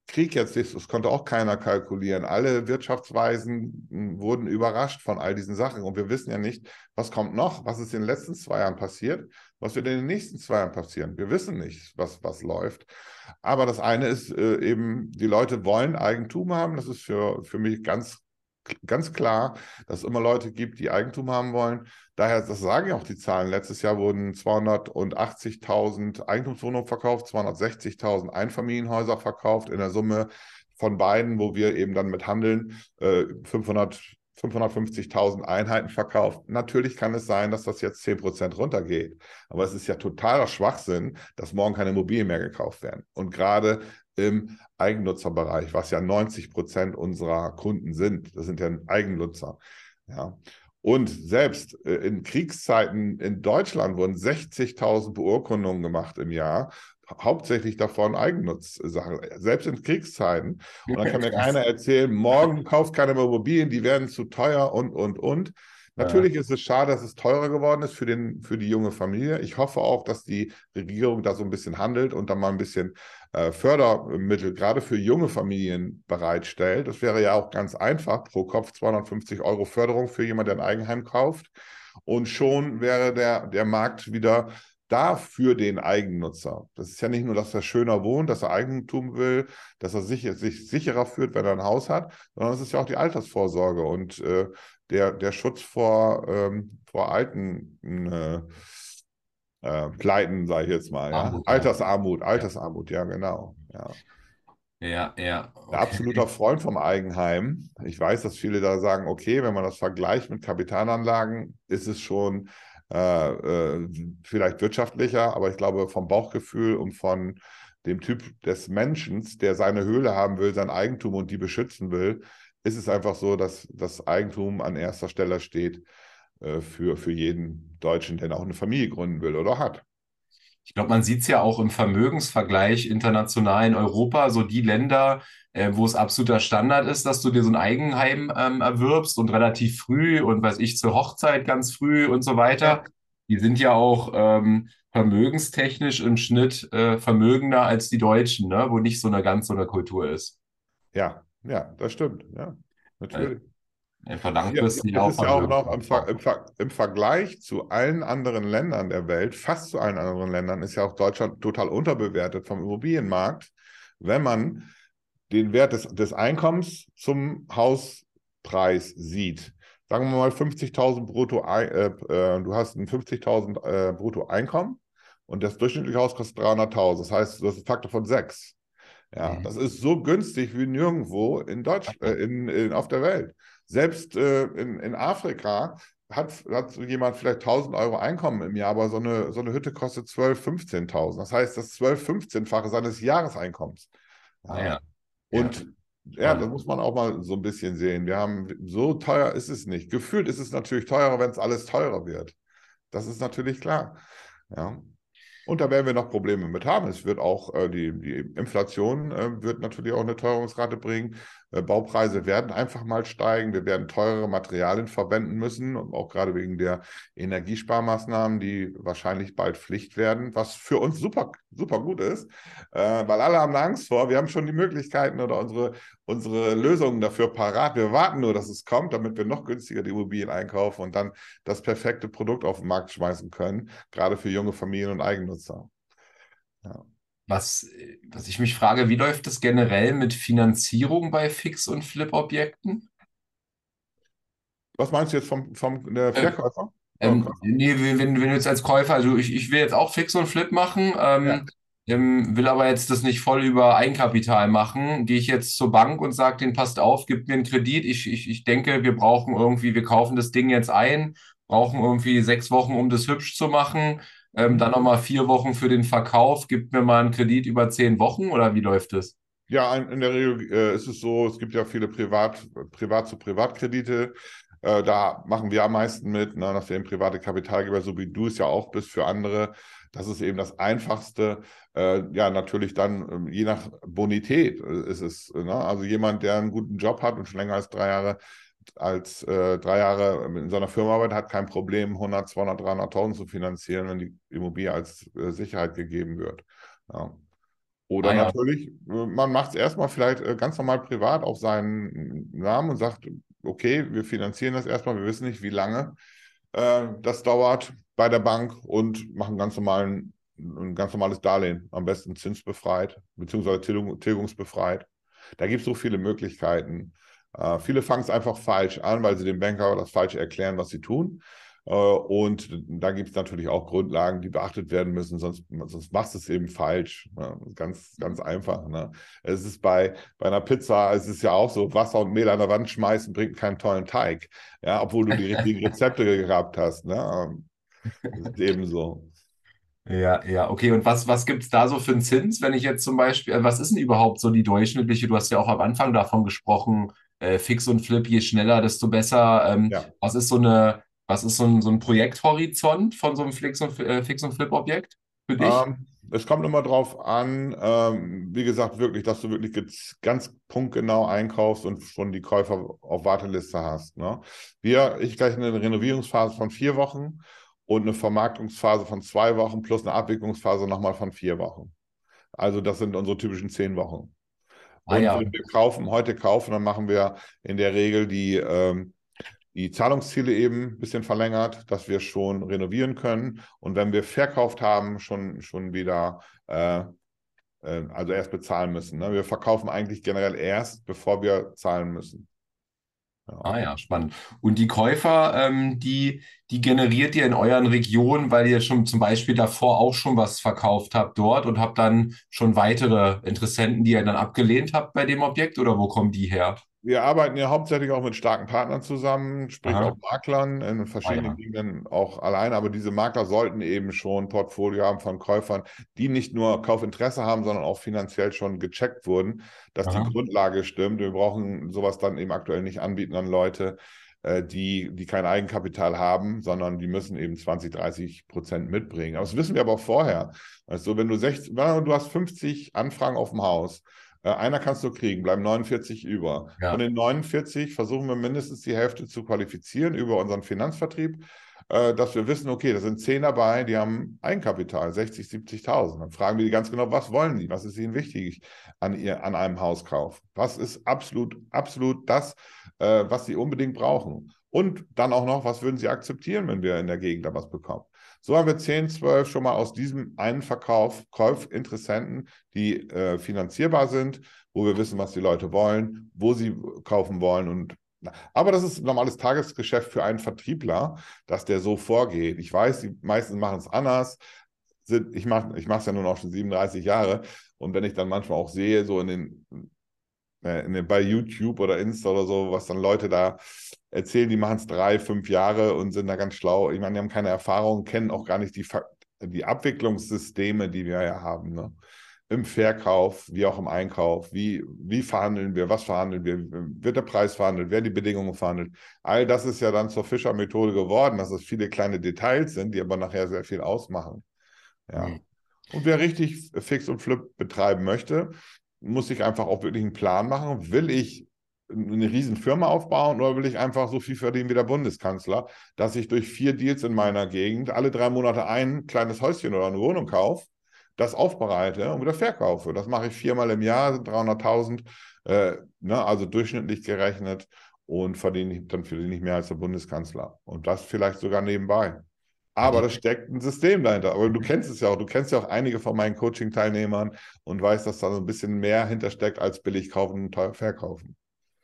Krieg jetzt, das konnte auch keiner kalkulieren. Alle Wirtschaftsweisen mh, wurden überrascht von all diesen Sachen. Und wir wissen ja nicht, was kommt noch, was ist in den letzten zwei Jahren passiert, was wird in den nächsten zwei Jahren passieren. Wir wissen nicht, was, was läuft. Aber das eine ist äh, eben, die Leute wollen Eigentum haben. Das ist für, für mich ganz, ganz klar, dass es immer Leute gibt, die Eigentum haben wollen. Daher, das sagen ja auch die Zahlen. Letztes Jahr wurden 280.000 Eigentumswohnungen verkauft, 260.000 Einfamilienhäuser verkauft, in der Summe von beiden, wo wir eben dann mit handeln, äh, 500 550.000 Einheiten verkauft. Natürlich kann es sein, dass das jetzt 10% runtergeht. Aber es ist ja totaler Schwachsinn, dass morgen keine Immobilien mehr gekauft werden. Und gerade im Eigennutzerbereich, was ja 90 Prozent unserer Kunden sind, das sind ja Eigennutzer. Ja. Und selbst äh, in Kriegszeiten in Deutschland wurden 60.000 Beurkundungen gemacht im Jahr, hauptsächlich davon Eigennutzsachen, selbst in Kriegszeiten. Und dann kann mir keiner erzählen, morgen kauft keiner mehr Immobilien, die werden zu teuer und, und, und. Natürlich ist es schade, dass es teurer geworden ist für, den, für die junge Familie. Ich hoffe auch, dass die Regierung da so ein bisschen handelt und dann mal ein bisschen äh, Fördermittel gerade für junge Familien bereitstellt. Das wäre ja auch ganz einfach, pro Kopf 250 Euro Förderung für jemanden, der ein Eigenheim kauft. Und schon wäre der, der Markt wieder da für den Eigennutzer. Das ist ja nicht nur, dass er schöner wohnt, dass er Eigentum will, dass er sich, sich sicherer fühlt, wenn er ein Haus hat, sondern es ist ja auch die Altersvorsorge und äh, der, der Schutz vor, ähm, vor alten äh, äh, Pleiten, sage ich jetzt mal. Armut, ja. Altersarmut, Altersarmut, ja, genau. Ja. Ja, ja. Okay. absoluter Freund vom Eigenheim. Ich weiß, dass viele da sagen, okay, wenn man das vergleicht mit Kapitalanlagen, ist es schon äh, äh, vielleicht wirtschaftlicher, aber ich glaube vom Bauchgefühl und von dem Typ des Menschen, der seine Höhle haben will, sein Eigentum und die beschützen will, ist es einfach so, dass das Eigentum an erster Stelle steht äh, für, für jeden Deutschen, der auch eine Familie gründen will oder hat. Ich glaube, man sieht es ja auch im Vermögensvergleich international in Europa, so die Länder, äh, wo es absoluter Standard ist, dass du dir so ein Eigenheim ähm, erwirbst und relativ früh und weiß ich, zur Hochzeit ganz früh und so weiter. Die sind ja auch ähm, vermögenstechnisch im Schnitt äh, vermögender als die Deutschen, ne? Wo nicht so eine ganz so eine Kultur ist. Ja, ja, das stimmt. Ja, natürlich. Einfach Ja, das auch ist ja auch noch im, Ver im, Ver im Vergleich zu allen anderen Ländern der Welt, fast zu allen anderen Ländern, ist ja auch Deutschland total unterbewertet vom Immobilienmarkt, wenn man den Wert des, des Einkommens zum Hauspreis sieht. Sagen wir mal 50.000 brutto, äh, äh, du hast ein 50.000 äh, brutto Einkommen und das durchschnittliche Haus kostet 300.000. Das heißt, du hast einen Faktor von 6. Ja, Mhm. das ist so günstig wie nirgendwo in Deutsch, äh, in, in, auf der Welt. Selbst äh, in, in Afrika hat, hat jemand vielleicht 1000 Euro Einkommen im Jahr, aber so eine, so eine Hütte kostet 12.000, 15.000. Das heißt, das 12-, 15-fache seines Jahreseinkommens. Ah, ja. Und ja, das muss man auch mal so ein bisschen sehen. Wir haben, so teuer ist es nicht. Gefühlt ist es natürlich teurer, wenn es alles teurer wird. Das ist natürlich klar. Ja. Und da werden wir noch Probleme mit haben. Es wird auch äh, die, die Inflation äh, wird natürlich auch eine Teuerungsrate bringen. Äh, Baupreise werden einfach mal steigen. Wir werden teurere Materialien verwenden müssen, auch gerade wegen der Energiesparmaßnahmen, die wahrscheinlich bald Pflicht werden, was für uns super, super gut ist, äh, weil alle haben Angst vor. Wir haben schon die Möglichkeiten oder unsere, unsere Lösungen dafür parat. Wir warten nur, dass es kommt, damit wir noch günstiger die Immobilien einkaufen und dann das perfekte Produkt auf den Markt schmeißen können, gerade für junge Familien und Eigennutzer. Ja. Was, was ich mich frage, wie läuft das generell mit Finanzierung bei Fix- und Flip-Objekten? Was meinst du jetzt vom, vom äh, Verkäufer? Ähm, nee, wenn, wenn du jetzt als Käufer, also ich, ich will jetzt auch Fix und Flip machen, ähm, ja. ähm, will aber jetzt das nicht voll über Eigenkapital machen. Gehe ich jetzt zur Bank und sage den passt auf, gib mir einen Kredit. Ich, ich, ich denke, wir brauchen irgendwie, wir kaufen das Ding jetzt ein, brauchen irgendwie sechs Wochen, um das hübsch zu machen. Ähm, dann nochmal vier Wochen für den Verkauf. Gibt mir mal einen Kredit über zehn Wochen oder wie läuft das? Ja, in der Regel äh, ist es so, es gibt ja viele Privat, Privat zu Privatkredite. Äh, da machen wir am meisten mit, ne, eben private Kapitalgeber, so wie du es ja auch bist für andere. Das ist eben das Einfachste. Äh, ja, natürlich dann, ähm, je nach Bonität äh, ist es. Ne? Also jemand, der einen guten Job hat und schon länger als drei Jahre als äh, drei Jahre in seiner Firma arbeitet, hat kein Problem, 100, 200, 300.000 zu finanzieren, wenn die Immobilie als äh, Sicherheit gegeben wird. Ja. Oder ah, ja. natürlich, äh, man macht es erstmal vielleicht äh, ganz normal privat auf seinen Namen und sagt, okay, wir finanzieren das erstmal, wir wissen nicht, wie lange äh, das dauert bei der Bank und machen ganz normalen, ein ganz normales Darlehen, am besten zinsbefreit, beziehungsweise tilgungsbefreit. Da gibt es so viele Möglichkeiten. Äh, viele fangen es einfach falsch an, weil sie dem Banker das Falsche erklären, was sie tun. Äh, und da gibt es natürlich auch Grundlagen, die beachtet werden müssen, sonst, sonst machst du es eben falsch. Ne? Ganz, ganz einfach. Ne? Es ist bei, bei einer Pizza, es ist ja auch so, Wasser und Mehl an der Wand schmeißen bringt keinen tollen Teig. Ja, obwohl du die richtigen Rezepte gehabt hast. Ne? Das ist eben so. Ja, ja, okay. Und was, was gibt es da so für einen Zins, wenn ich jetzt zum Beispiel, äh, was ist denn überhaupt so die durchschnittliche, du hast ja auch am Anfang davon gesprochen, äh, Fix und Flip, je schneller, desto besser. Ähm, ja. Was ist so eine, was ist so ein, so ein Projekthorizont von so einem Fix und, äh, Fix und Flip-Objekt für dich? Ähm, es kommt immer darauf an, ähm, wie gesagt, wirklich, dass du wirklich ganz punktgenau einkaufst und schon die Käufer auf Warteliste hast. Ne? Wir, ich gleich eine Renovierungsphase von vier Wochen und eine Vermarktungsphase von zwei Wochen plus eine Abwicklungsphase nochmal von vier Wochen. Also das sind unsere typischen zehn Wochen. Ah, und ja. wenn wir kaufen, heute kaufen, dann machen wir in der Regel die, ähm, die Zahlungsziele eben ein bisschen verlängert, dass wir schon renovieren können. Und wenn wir verkauft haben, schon, schon wieder, äh, äh, also erst bezahlen müssen. Ne? Wir verkaufen eigentlich generell erst, bevor wir zahlen müssen. Ah ja, spannend. Und die Käufer, ähm, die, die generiert ihr in euren Regionen, weil ihr schon zum Beispiel davor auch schon was verkauft habt dort und habt dann schon weitere Interessenten, die ihr dann abgelehnt habt bei dem Objekt oder wo kommen die her? Wir arbeiten ja hauptsächlich auch mit starken Partnern zusammen, sprich Aha. auch Maklern in verschiedenen ah. Gegenden auch allein. Aber diese Makler sollten eben schon ein Portfolio haben von Käufern, die nicht nur Kaufinteresse haben, sondern auch finanziell schon gecheckt wurden, dass Aha. die Grundlage stimmt. Wir brauchen sowas dann eben aktuell nicht anbieten an Leute, äh, die, die kein Eigenkapital haben, sondern die müssen eben 20, 30 Prozent mitbringen. Aber das wissen wir aber auch vorher. Also wenn du 60, du hast 50 Anfragen auf dem Haus einer kannst du kriegen, bleiben 49 über. Ja. Von den 49 versuchen wir mindestens die Hälfte zu qualifizieren über unseren Finanzvertrieb, äh, dass wir wissen, okay, da sind 10 dabei, die haben Eigenkapital, 60, 70.000. Dann fragen wir die ganz genau, was wollen die? Was ist ihnen wichtig an, ihr, an einem Hauskauf? Was ist absolut, absolut das, äh, was sie unbedingt brauchen? Und dann auch noch, was würden sie akzeptieren, wenn wir in der Gegend da was bekommen? So haben wir 10, 12 schon mal aus diesem einen Verkauf Kaufinteressenten, die äh, finanzierbar sind, wo wir wissen, was die Leute wollen, wo sie kaufen wollen und aber das ist normales Tagesgeschäft für einen Vertriebler, dass der so vorgeht. Ich weiß, die meisten machen es anders. Ich mache ich es ja nun auch schon 37 Jahre. Und wenn ich dann manchmal auch sehe, so in den äh, bei YouTube oder Insta oder so, was dann Leute da erzählen, die machen es drei, fünf Jahre und sind da ganz schlau. Ich meine, die haben keine Erfahrung, kennen auch gar nicht die, die Abwicklungssysteme, die wir ja haben. Ne? im Verkauf wie auch im Einkauf. Wie, wie verhandeln wir? Was verhandeln wir? Wird der Preis verhandelt? Werden die Bedingungen verhandelt? All das ist ja dann zur Fischer-Methode geworden, dass es viele kleine Details sind, die aber nachher sehr viel ausmachen. Ja. Mhm. Und wer richtig Fix und Flip betreiben möchte, muss sich einfach auch wirklich einen Plan machen. Will ich eine riesen Firma aufbauen oder will ich einfach so viel verdienen wie der Bundeskanzler, dass ich durch vier Deals in meiner Gegend alle drei Monate ein kleines Häuschen oder eine Wohnung kaufe, das aufbereite und wieder verkaufe. Das mache ich viermal im Jahr, sind 300.000, äh, ne, also durchschnittlich gerechnet und verdiene dann verdiene ich mehr als der Bundeskanzler. Und das vielleicht sogar nebenbei. Aber da steckt ein System dahinter. Aber du kennst es ja auch. Du kennst ja auch einige von meinen Coaching-Teilnehmern und weißt, dass da so ein bisschen mehr hintersteckt als billig kaufen und teuer verkaufen.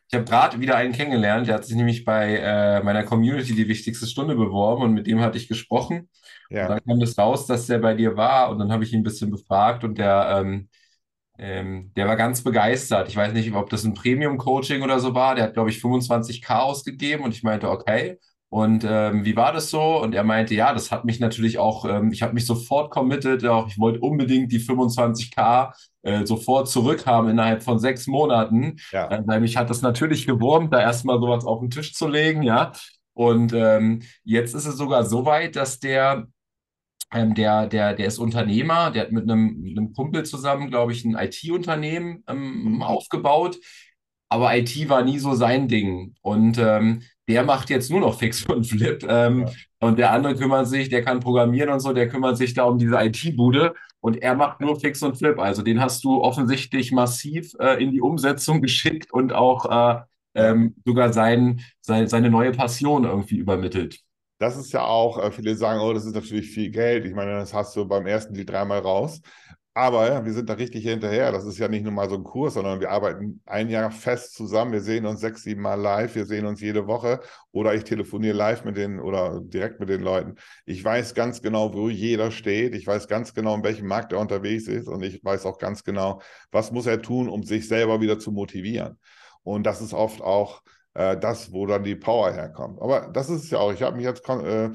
Ich habe gerade wieder einen kennengelernt, der hat sich nämlich bei äh, meiner Community die wichtigste Stunde beworben und mit dem hatte ich gesprochen. Ja. Und dann kam das raus, dass der bei dir war und dann habe ich ihn ein bisschen befragt und der, ähm, ähm, der war ganz begeistert. Ich weiß nicht, ob das ein Premium-Coaching oder so war. Der hat, glaube ich, 25k ausgegeben und ich meinte, okay. Und ähm, wie war das so? Und er meinte, ja, das hat mich natürlich auch, ähm, ich habe mich sofort committed, auch ich wollte unbedingt die 25k äh, sofort zurückhaben innerhalb von sechs Monaten. Ja. Äh, weil mich hat das natürlich gewurmt, da erstmal sowas auf den Tisch zu legen, ja. Und ähm, jetzt ist es sogar so weit, dass der, ähm, der, der, der ist Unternehmer, der hat mit einem, mit einem Kumpel zusammen, glaube ich, ein IT-Unternehmen ähm, aufgebaut aber IT war nie so sein Ding. Und ähm, der macht jetzt nur noch Fix und Flip. Ähm, ja. Und der andere kümmert sich, der kann programmieren und so, der kümmert sich da um diese IT-Bude und er macht nur Fix und Flip. Also den hast du offensichtlich massiv äh, in die Umsetzung geschickt und auch äh, ähm, sogar sein, sein, seine neue Passion irgendwie übermittelt. Das ist ja auch, äh, viele sagen, oh, das ist natürlich viel Geld. Ich meine, das hast du beim ersten Deal dreimal raus. Aber wir sind da richtig hinterher. Das ist ja nicht nur mal so ein Kurs, sondern wir arbeiten ein Jahr fest zusammen. Wir sehen uns sechs, sieben Mal live. Wir sehen uns jede Woche oder ich telefoniere live mit den oder direkt mit den Leuten. Ich weiß ganz genau, wo jeder steht. Ich weiß ganz genau, in welchem Markt er unterwegs ist und ich weiß auch ganz genau, was muss er tun, um sich selber wieder zu motivieren. Und das ist oft auch äh, das, wo dann die Power herkommt. Aber das ist es ja auch. Ich habe mich jetzt äh,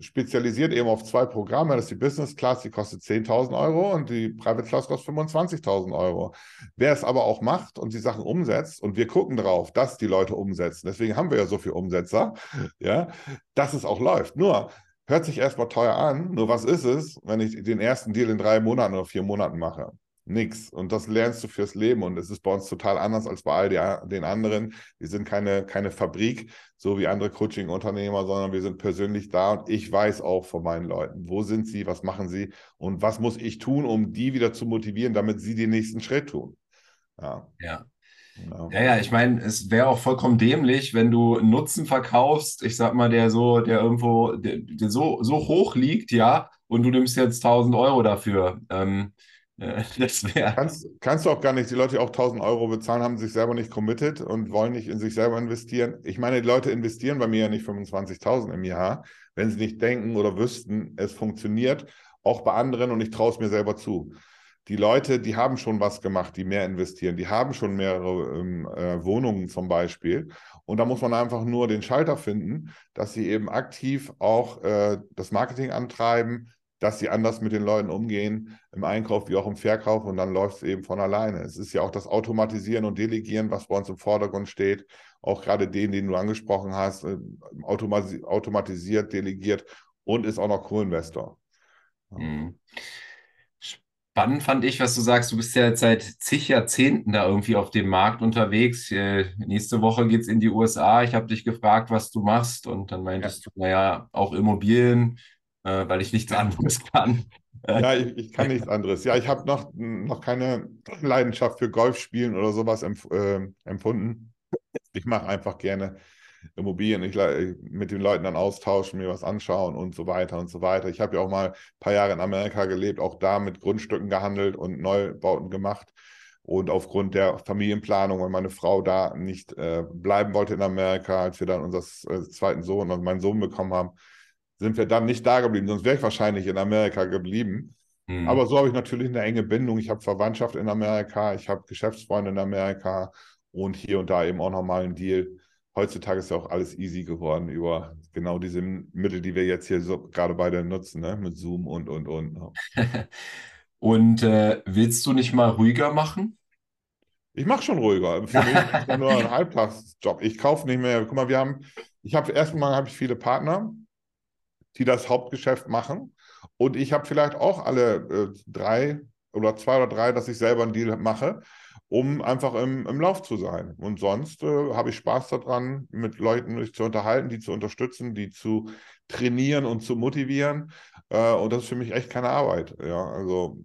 spezialisiert eben auf zwei Programme. Das ist die Business Class, die kostet 10.000 Euro und die Private Class kostet 25.000 Euro. Wer es aber auch macht und die Sachen umsetzt und wir gucken darauf, dass die Leute umsetzen, deswegen haben wir ja so viele Umsetzer, ja, dass es auch läuft. Nur, hört sich erstmal teuer an, nur was ist es, wenn ich den ersten Deal in drei Monaten oder vier Monaten mache? Nix. Und das lernst du fürs Leben. Und es ist bei uns total anders als bei all die, den anderen. Wir sind keine, keine Fabrik, so wie andere Coaching-Unternehmer, sondern wir sind persönlich da. Und ich weiß auch von meinen Leuten, wo sind sie, was machen sie und was muss ich tun, um die wieder zu motivieren, damit sie den nächsten Schritt tun. Ja. Ja. Ja, ja, ja ich meine, es wäre auch vollkommen dämlich, wenn du Nutzen verkaufst, ich sag mal, der so, der irgendwo, der, der so, so hoch liegt, ja, und du nimmst jetzt 1000 Euro dafür. Ähm, kannst, kannst du auch gar nicht. Die Leute, die auch 1000 Euro bezahlen, haben sich selber nicht committed und wollen nicht in sich selber investieren. Ich meine, die Leute investieren bei mir ja nicht 25.000 im Jahr, wenn sie nicht denken oder wüssten, es funktioniert, auch bei anderen und ich traue es mir selber zu. Die Leute, die haben schon was gemacht, die mehr investieren, die haben schon mehrere ähm, äh, Wohnungen zum Beispiel. Und da muss man einfach nur den Schalter finden, dass sie eben aktiv auch äh, das Marketing antreiben, dass sie anders mit den Leuten umgehen, im Einkauf wie auch im Verkauf und dann läuft es eben von alleine. Es ist ja auch das Automatisieren und Delegieren, was bei uns im Vordergrund steht, auch gerade den, den du angesprochen hast, äh, automatisiert, delegiert und ist auch noch Co-Investor. Mhm. Spannend fand ich, was du sagst, du bist ja jetzt seit zig Jahrzehnten da irgendwie auf dem Markt unterwegs. Äh, nächste Woche geht es in die USA. Ich habe dich gefragt, was du machst und dann meintest ja. du, naja, auch Immobilien äh, weil ich nichts anderes kann. Ja, ich, ich kann nichts anderes. Ja, ich habe noch, noch keine Leidenschaft für Golfspielen oder sowas empf äh, empfunden. Ich mache einfach gerne Immobilien, ich, mit den Leuten dann austauschen, mir was anschauen und so weiter und so weiter. Ich habe ja auch mal ein paar Jahre in Amerika gelebt, auch da mit Grundstücken gehandelt und Neubauten gemacht. Und aufgrund der Familienplanung, weil meine Frau da nicht äh, bleiben wollte in Amerika, als wir dann unseren äh, zweiten Sohn und meinen Sohn bekommen haben, sind wir dann nicht da geblieben, sonst wäre ich wahrscheinlich in Amerika geblieben. Mhm. Aber so habe ich natürlich eine enge Bindung. Ich habe Verwandtschaft in Amerika, ich habe Geschäftsfreunde in Amerika und hier und da eben auch nochmal einen Deal. Heutzutage ist ja auch alles easy geworden über genau diese Mittel, die wir jetzt hier so gerade beide nutzen, ne? mit Zoom und, und, und. Und äh, willst du nicht mal ruhiger machen? Ich mache schon ruhiger. Für mich ist das nur ein Halbtagsjob. Ich kaufe nicht mehr. Guck mal, wir haben, ich habe erstmal habe ich viele Partner, die das Hauptgeschäft machen. Und ich habe vielleicht auch alle äh, drei oder zwei oder drei, dass ich selber einen Deal mache, um einfach im, im Lauf zu sein. Und sonst äh, habe ich Spaß daran, mit Leuten mich zu unterhalten, die zu unterstützen, die zu trainieren und zu motivieren. Äh, und das ist für mich echt keine Arbeit. Ja, also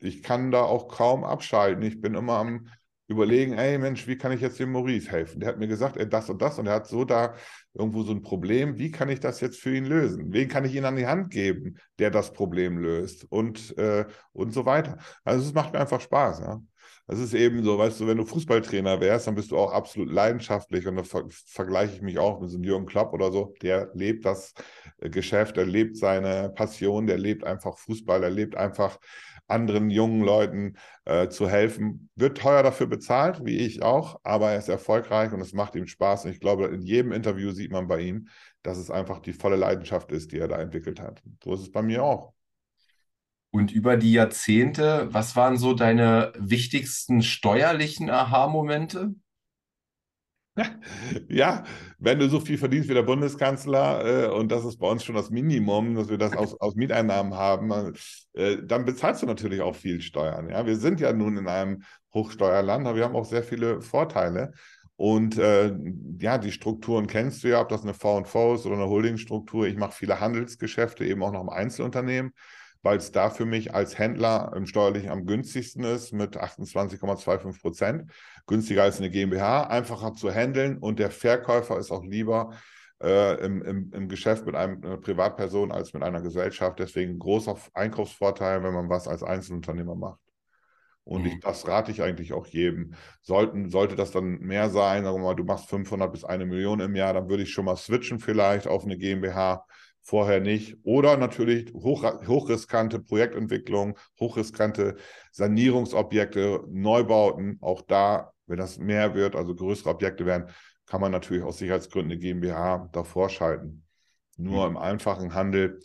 ich kann da auch kaum abschalten. Ich bin immer am überlegen, ey Mensch, wie kann ich jetzt dem Maurice helfen? Der hat mir gesagt, er das und das und er hat so da irgendwo so ein Problem. Wie kann ich das jetzt für ihn lösen? Wen kann ich ihn an die Hand geben, der das Problem löst? Und, äh, und so weiter. Also es macht mir einfach Spaß. Ja? Das ist eben so, weißt du, wenn du Fußballtrainer wärst, dann bist du auch absolut leidenschaftlich und da ver vergleiche ich mich auch mit so einem Jürgen Klopp oder so. Der lebt das äh, Geschäft, der lebt seine Passion, der lebt einfach Fußball, der lebt einfach anderen jungen Leuten äh, zu helfen. Wird teuer dafür bezahlt, wie ich auch, aber er ist erfolgreich und es macht ihm Spaß. Und ich glaube, in jedem Interview sieht man bei ihm, dass es einfach die volle Leidenschaft ist, die er da entwickelt hat. So ist es bei mir auch. Und über die Jahrzehnte, was waren so deine wichtigsten steuerlichen Aha-Momente? Ja, wenn du so viel verdienst wie der Bundeskanzler, äh, und das ist bei uns schon das Minimum, dass wir das aus, aus Mieteinnahmen haben, äh, dann bezahlst du natürlich auch viel Steuern. Ja, wir sind ja nun in einem Hochsteuerland, aber wir haben auch sehr viele Vorteile. Und äh, ja, die Strukturen kennst du ja, ob das eine V&V ist oder eine Holdingstruktur. Ich mache viele Handelsgeschäfte, eben auch noch im Einzelunternehmen weil es da für mich als Händler im Steuerlichen am günstigsten ist mit 28,25 Prozent. Günstiger als eine GmbH, einfacher zu handeln und der Verkäufer ist auch lieber äh, im, im, im Geschäft mit einem, einer Privatperson als mit einer Gesellschaft. Deswegen großer Einkaufsvorteil, wenn man was als Einzelunternehmer macht. Und ich, mhm. das rate ich eigentlich auch jedem. Sollten, sollte das dann mehr sein, sagen wir mal, du machst 500 bis eine Million im Jahr, dann würde ich schon mal switchen vielleicht auf eine GmbH vorher nicht. Oder natürlich hoch, hochriskante Projektentwicklung, hochriskante Sanierungsobjekte, Neubauten. Auch da, wenn das mehr wird, also größere Objekte werden, kann man natürlich aus Sicherheitsgründen eine GmbH davor schalten. Nur mhm. im einfachen Handel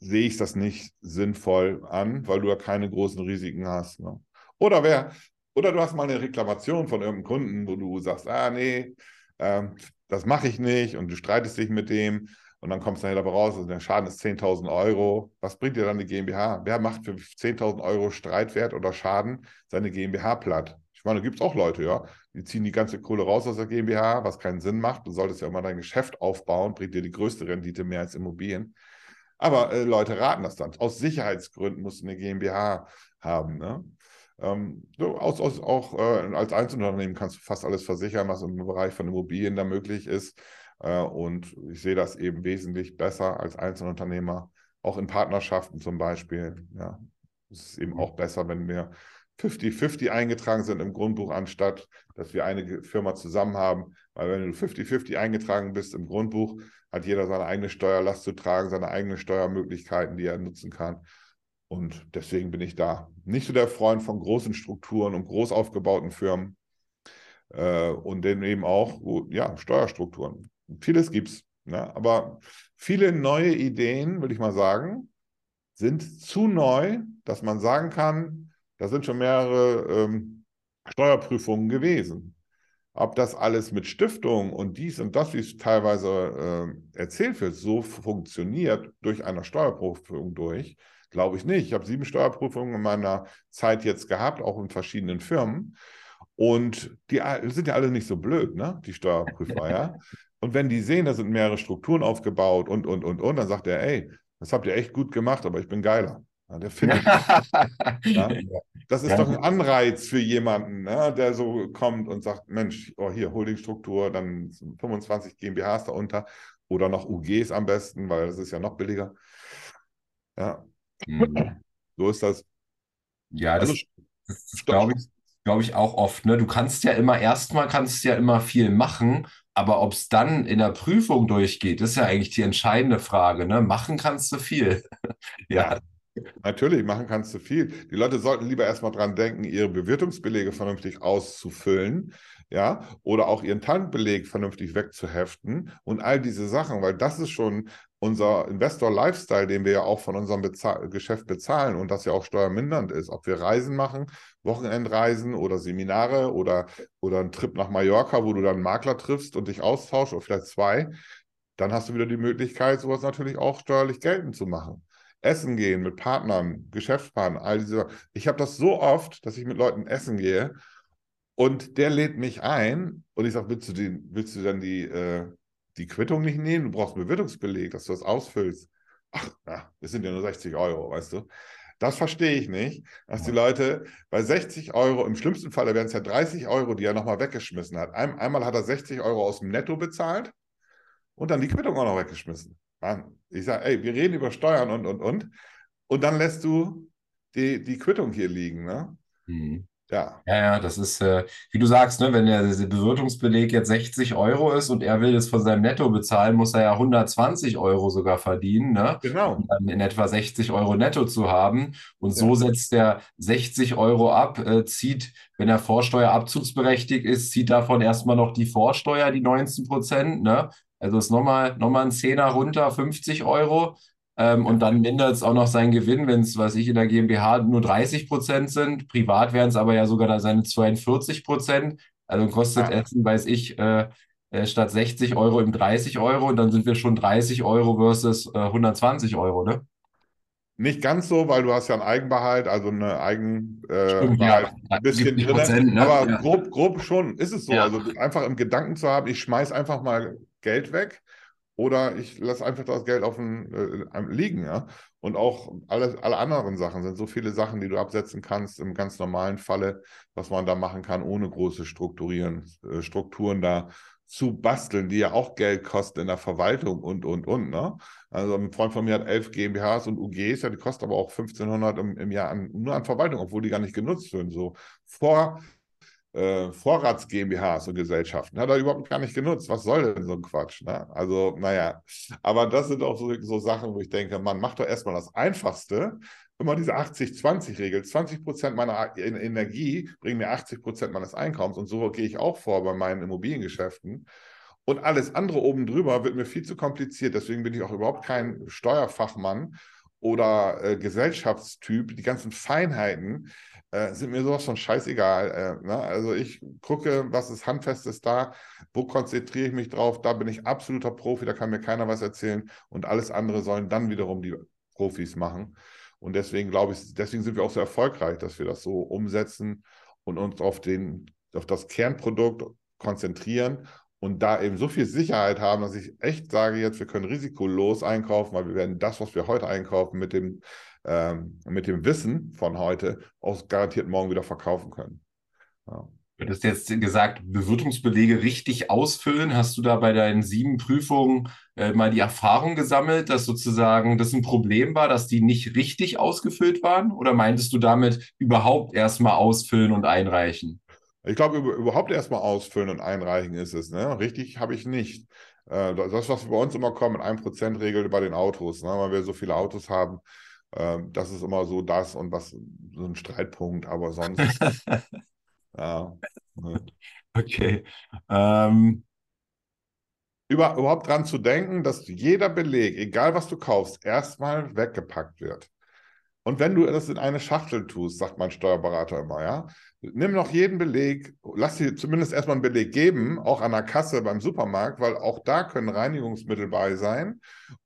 sehe ich das nicht sinnvoll an, weil du ja keine großen Risiken hast. Ne? Oder wer, oder du hast mal eine Reklamation von irgendeinem Kunden, wo du sagst, ah nee, ähm, das mache ich nicht und du streitest dich mit dem und dann kommst du nachher dabei raus, also der Schaden ist 10.000 Euro. Was bringt dir dann die GmbH? Wer macht für 10.000 Euro Streitwert oder Schaden seine GmbH platt? Ich meine, da gibt es auch Leute, ja, die ziehen die ganze Kohle raus aus der GmbH, was keinen Sinn macht. Du solltest ja immer dein Geschäft aufbauen, bringt dir die größte Rendite mehr als Immobilien. Aber äh, Leute raten das dann. Aus Sicherheitsgründen musst du eine GmbH haben. Ne? Ähm, so, aus, aus, auch äh, als Einzelunternehmen kannst du fast alles versichern, was im Bereich von Immobilien da möglich ist. Äh, und ich sehe das eben wesentlich besser als Einzelunternehmer, auch in Partnerschaften zum Beispiel. Ja, es ist eben auch besser, wenn wir 50-50 eingetragen sind im Grundbuch, anstatt dass wir eine Firma zusammen haben. Weil wenn du 50-50 eingetragen bist im Grundbuch, hat jeder seine eigene Steuerlast zu tragen, seine eigenen Steuermöglichkeiten, die er nutzen kann. Und deswegen bin ich da nicht so der Freund von großen Strukturen und groß aufgebauten Firmen äh, und dann eben auch ja, Steuerstrukturen. Vieles gibt es. Ne? Aber viele neue Ideen, würde ich mal sagen, sind zu neu, dass man sagen kann, da sind schon mehrere ähm, Steuerprüfungen gewesen. Ob das alles mit Stiftung und dies und das, wie es teilweise äh, erzählt wird, so funktioniert durch eine Steuerprüfung durch, glaube ich nicht. Ich habe sieben Steuerprüfungen in meiner Zeit jetzt gehabt, auch in verschiedenen Firmen. Und die sind ja alle nicht so blöd, ne? Die Steuerprüfer, ja. Und wenn die sehen, da sind mehrere Strukturen aufgebaut und, und, und, und, dann sagt er, ey, das habt ihr echt gut gemacht, aber ich bin geiler. Ja, der findet ja? Das ist ja. doch ein Anreiz für jemanden, ne, der so kommt und sagt, Mensch, oh, hier Holdingstruktur, dann 25 GmbHs darunter oder noch UGs am besten, weil das ist ja noch billiger. Ja, mhm. so ist das. Ja, das, also, das, das glaube ich, glaube ich auch oft. Ne? Du kannst ja immer, erstmal kannst ja immer viel machen, aber ob es dann in der Prüfung durchgeht, ist ja eigentlich die entscheidende Frage. Ne? Machen kannst du viel. ja. Natürlich, machen kannst du viel. Die Leute sollten lieber erstmal dran denken, ihre Bewirtungsbelege vernünftig auszufüllen, ja, oder auch ihren Tankbeleg vernünftig wegzuheften und all diese Sachen, weil das ist schon unser Investor-Lifestyle, den wir ja auch von unserem Bezahl Geschäft bezahlen und das ja auch steuermindernd ist, ob wir Reisen machen, Wochenendreisen oder Seminare oder, oder einen Trip nach Mallorca, wo du dann einen Makler triffst und dich austauschst oder vielleicht zwei, dann hast du wieder die Möglichkeit, sowas natürlich auch steuerlich geltend zu machen. Essen gehen mit Partnern, Geschäftspartnern, all diese. Ich habe das so oft, dass ich mit Leuten essen gehe und der lädt mich ein und ich sage, willst du, den, willst du dann die, äh, die Quittung nicht nehmen? Du brauchst einen Bewirtungsbeleg, dass du das ausfüllst. Ach, na, das sind ja nur 60 Euro, weißt du. Das verstehe ich nicht, dass die Leute bei 60 Euro, im schlimmsten Fall wären es ja 30 Euro, die er nochmal weggeschmissen hat. Ein, einmal hat er 60 Euro aus dem Netto bezahlt und dann die Quittung auch noch weggeschmissen. Mann, ich sage, ey, wir reden über Steuern und, und, und. Und dann lässt du die, die Quittung hier liegen. Ne? Mhm. Ja. Ja, ja, das ist, äh, wie du sagst, ne, wenn der, der Bewirtungsbeleg jetzt 60 Euro ist und er will es von seinem Netto bezahlen, muss er ja 120 Euro sogar verdienen, ne? Genau. Um dann in etwa 60 Euro netto zu haben. Und so ja. setzt er 60 Euro ab, äh, zieht, wenn er Vorsteuerabzugsberechtigt ist, zieht davon erstmal noch die Vorsteuer, die 19 Prozent, ne? Also ist nochmal noch mal ein Zehner runter, 50 Euro. Ähm, und dann mindert es auch noch seinen Gewinn, wenn es, was ich in der GmbH nur 30 Prozent sind. Privat wären es aber ja sogar da seine 42 Prozent. Also kostet ja. Essen, weiß ich, äh, äh, statt 60 Euro im 30 Euro. Und dann sind wir schon 30 Euro versus äh, 120 Euro, ne? Nicht ganz so, weil du hast ja einen Eigenbehalt, also eine Eigen äh, Stimmt, ja, ein bisschen drin. Ne? Aber ja. grob, grob schon ist es so. Ja. Also einfach im Gedanken zu haben, ich schmeiß einfach mal Geld weg oder ich lasse einfach das Geld auf dem, äh, liegen, ja. Und auch alle, alle anderen Sachen sind so viele Sachen, die du absetzen kannst im ganz normalen Falle, was man da machen kann, ohne große Strukturieren, äh, Strukturen da zu basteln, die ja auch Geld kosten in der Verwaltung und, und, und. Ne? Also ein Freund von mir hat elf GmbHs und UGs, ja, die kosten aber auch 1500 im, im Jahr an, nur an Verwaltung, obwohl die gar nicht genutzt werden. So vor äh, Vorrats-GmbHs und Gesellschaften. Hat er überhaupt gar nicht genutzt. Was soll denn so ein Quatsch? Ne? Also, naja. Aber das sind auch so, so Sachen, wo ich denke, man macht doch erstmal das Einfachste. Immer diese 80-20-Regel. 20 Prozent meiner Energie bringen mir 80 Prozent meines Einkommens. Und so gehe ich auch vor bei meinen Immobiliengeschäften. Und alles andere oben drüber wird mir viel zu kompliziert. Deswegen bin ich auch überhaupt kein Steuerfachmann oder äh, Gesellschaftstyp. Die ganzen Feinheiten, äh, sind mir sowas von scheißegal. Äh, ne? Also ich gucke, was ist Handfestes da, wo konzentriere ich mich drauf, da bin ich absoluter Profi, da kann mir keiner was erzählen und alles andere sollen dann wiederum die Profis machen. Und deswegen glaube ich, deswegen sind wir auch so erfolgreich, dass wir das so umsetzen und uns auf, den, auf das Kernprodukt konzentrieren und da eben so viel Sicherheit haben, dass ich echt sage jetzt, wir können risikolos einkaufen, weil wir werden das, was wir heute einkaufen, mit dem ähm, mit dem Wissen von heute auch garantiert morgen wieder verkaufen können. Ja. Du hast jetzt gesagt, Bewirtungsbelege richtig ausfüllen. Hast du da bei deinen sieben Prüfungen äh, mal die Erfahrung gesammelt, dass sozusagen das ein Problem war, dass die nicht richtig ausgefüllt waren? Oder meintest du damit überhaupt erstmal ausfüllen und einreichen? Ich glaube, überhaupt erstmal ausfüllen und einreichen ist es. Ne? Richtig habe ich nicht. Äh, das, was bei uns immer kommt, mit 1%-Regel bei den Autos, ne? weil wir so viele Autos haben, ähm, das ist immer so das und was so ein Streitpunkt, aber sonst. ja. Ne. Okay. Ähm. Über, überhaupt dran zu denken, dass jeder Beleg, egal was du kaufst, erstmal weggepackt wird. Und wenn du das in eine Schachtel tust, sagt mein Steuerberater immer, ja, nimm noch jeden Beleg, lass dir zumindest erstmal einen Beleg geben, auch an der Kasse beim Supermarkt, weil auch da können Reinigungsmittel bei sein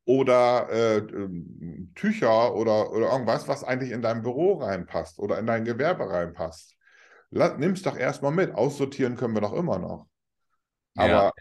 oder äh, ähm, Tücher oder, oder irgendwas, was eigentlich in dein Büro reinpasst oder in dein Gewerbe reinpasst. Nimm es doch erstmal mit. Aussortieren können wir doch immer noch. Aber ja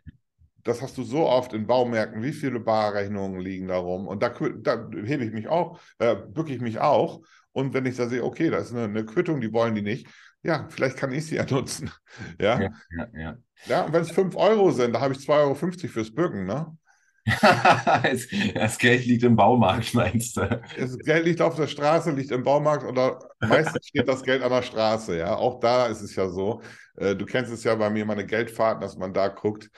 das hast du so oft in Baumärkten, wie viele Barrechnungen liegen da rum. Und da, da hebe ich mich auch, äh, bücke ich mich auch. Und wenn ich da sehe, okay, da ist eine, eine Quittung, die wollen die nicht, ja, vielleicht kann ich sie ja nutzen. Ja, ja, ja. ja. ja und wenn es 5 Euro sind, da habe ich 2,50 Euro fürs Bücken, ne? das Geld liegt im Baumarkt, meinst du? Das Geld liegt auf der Straße, liegt im Baumarkt oder meistens steht das Geld an der Straße, ja. Auch da ist es ja so. Äh, du kennst es ja bei mir, meine Geldfahrten, dass man da guckt,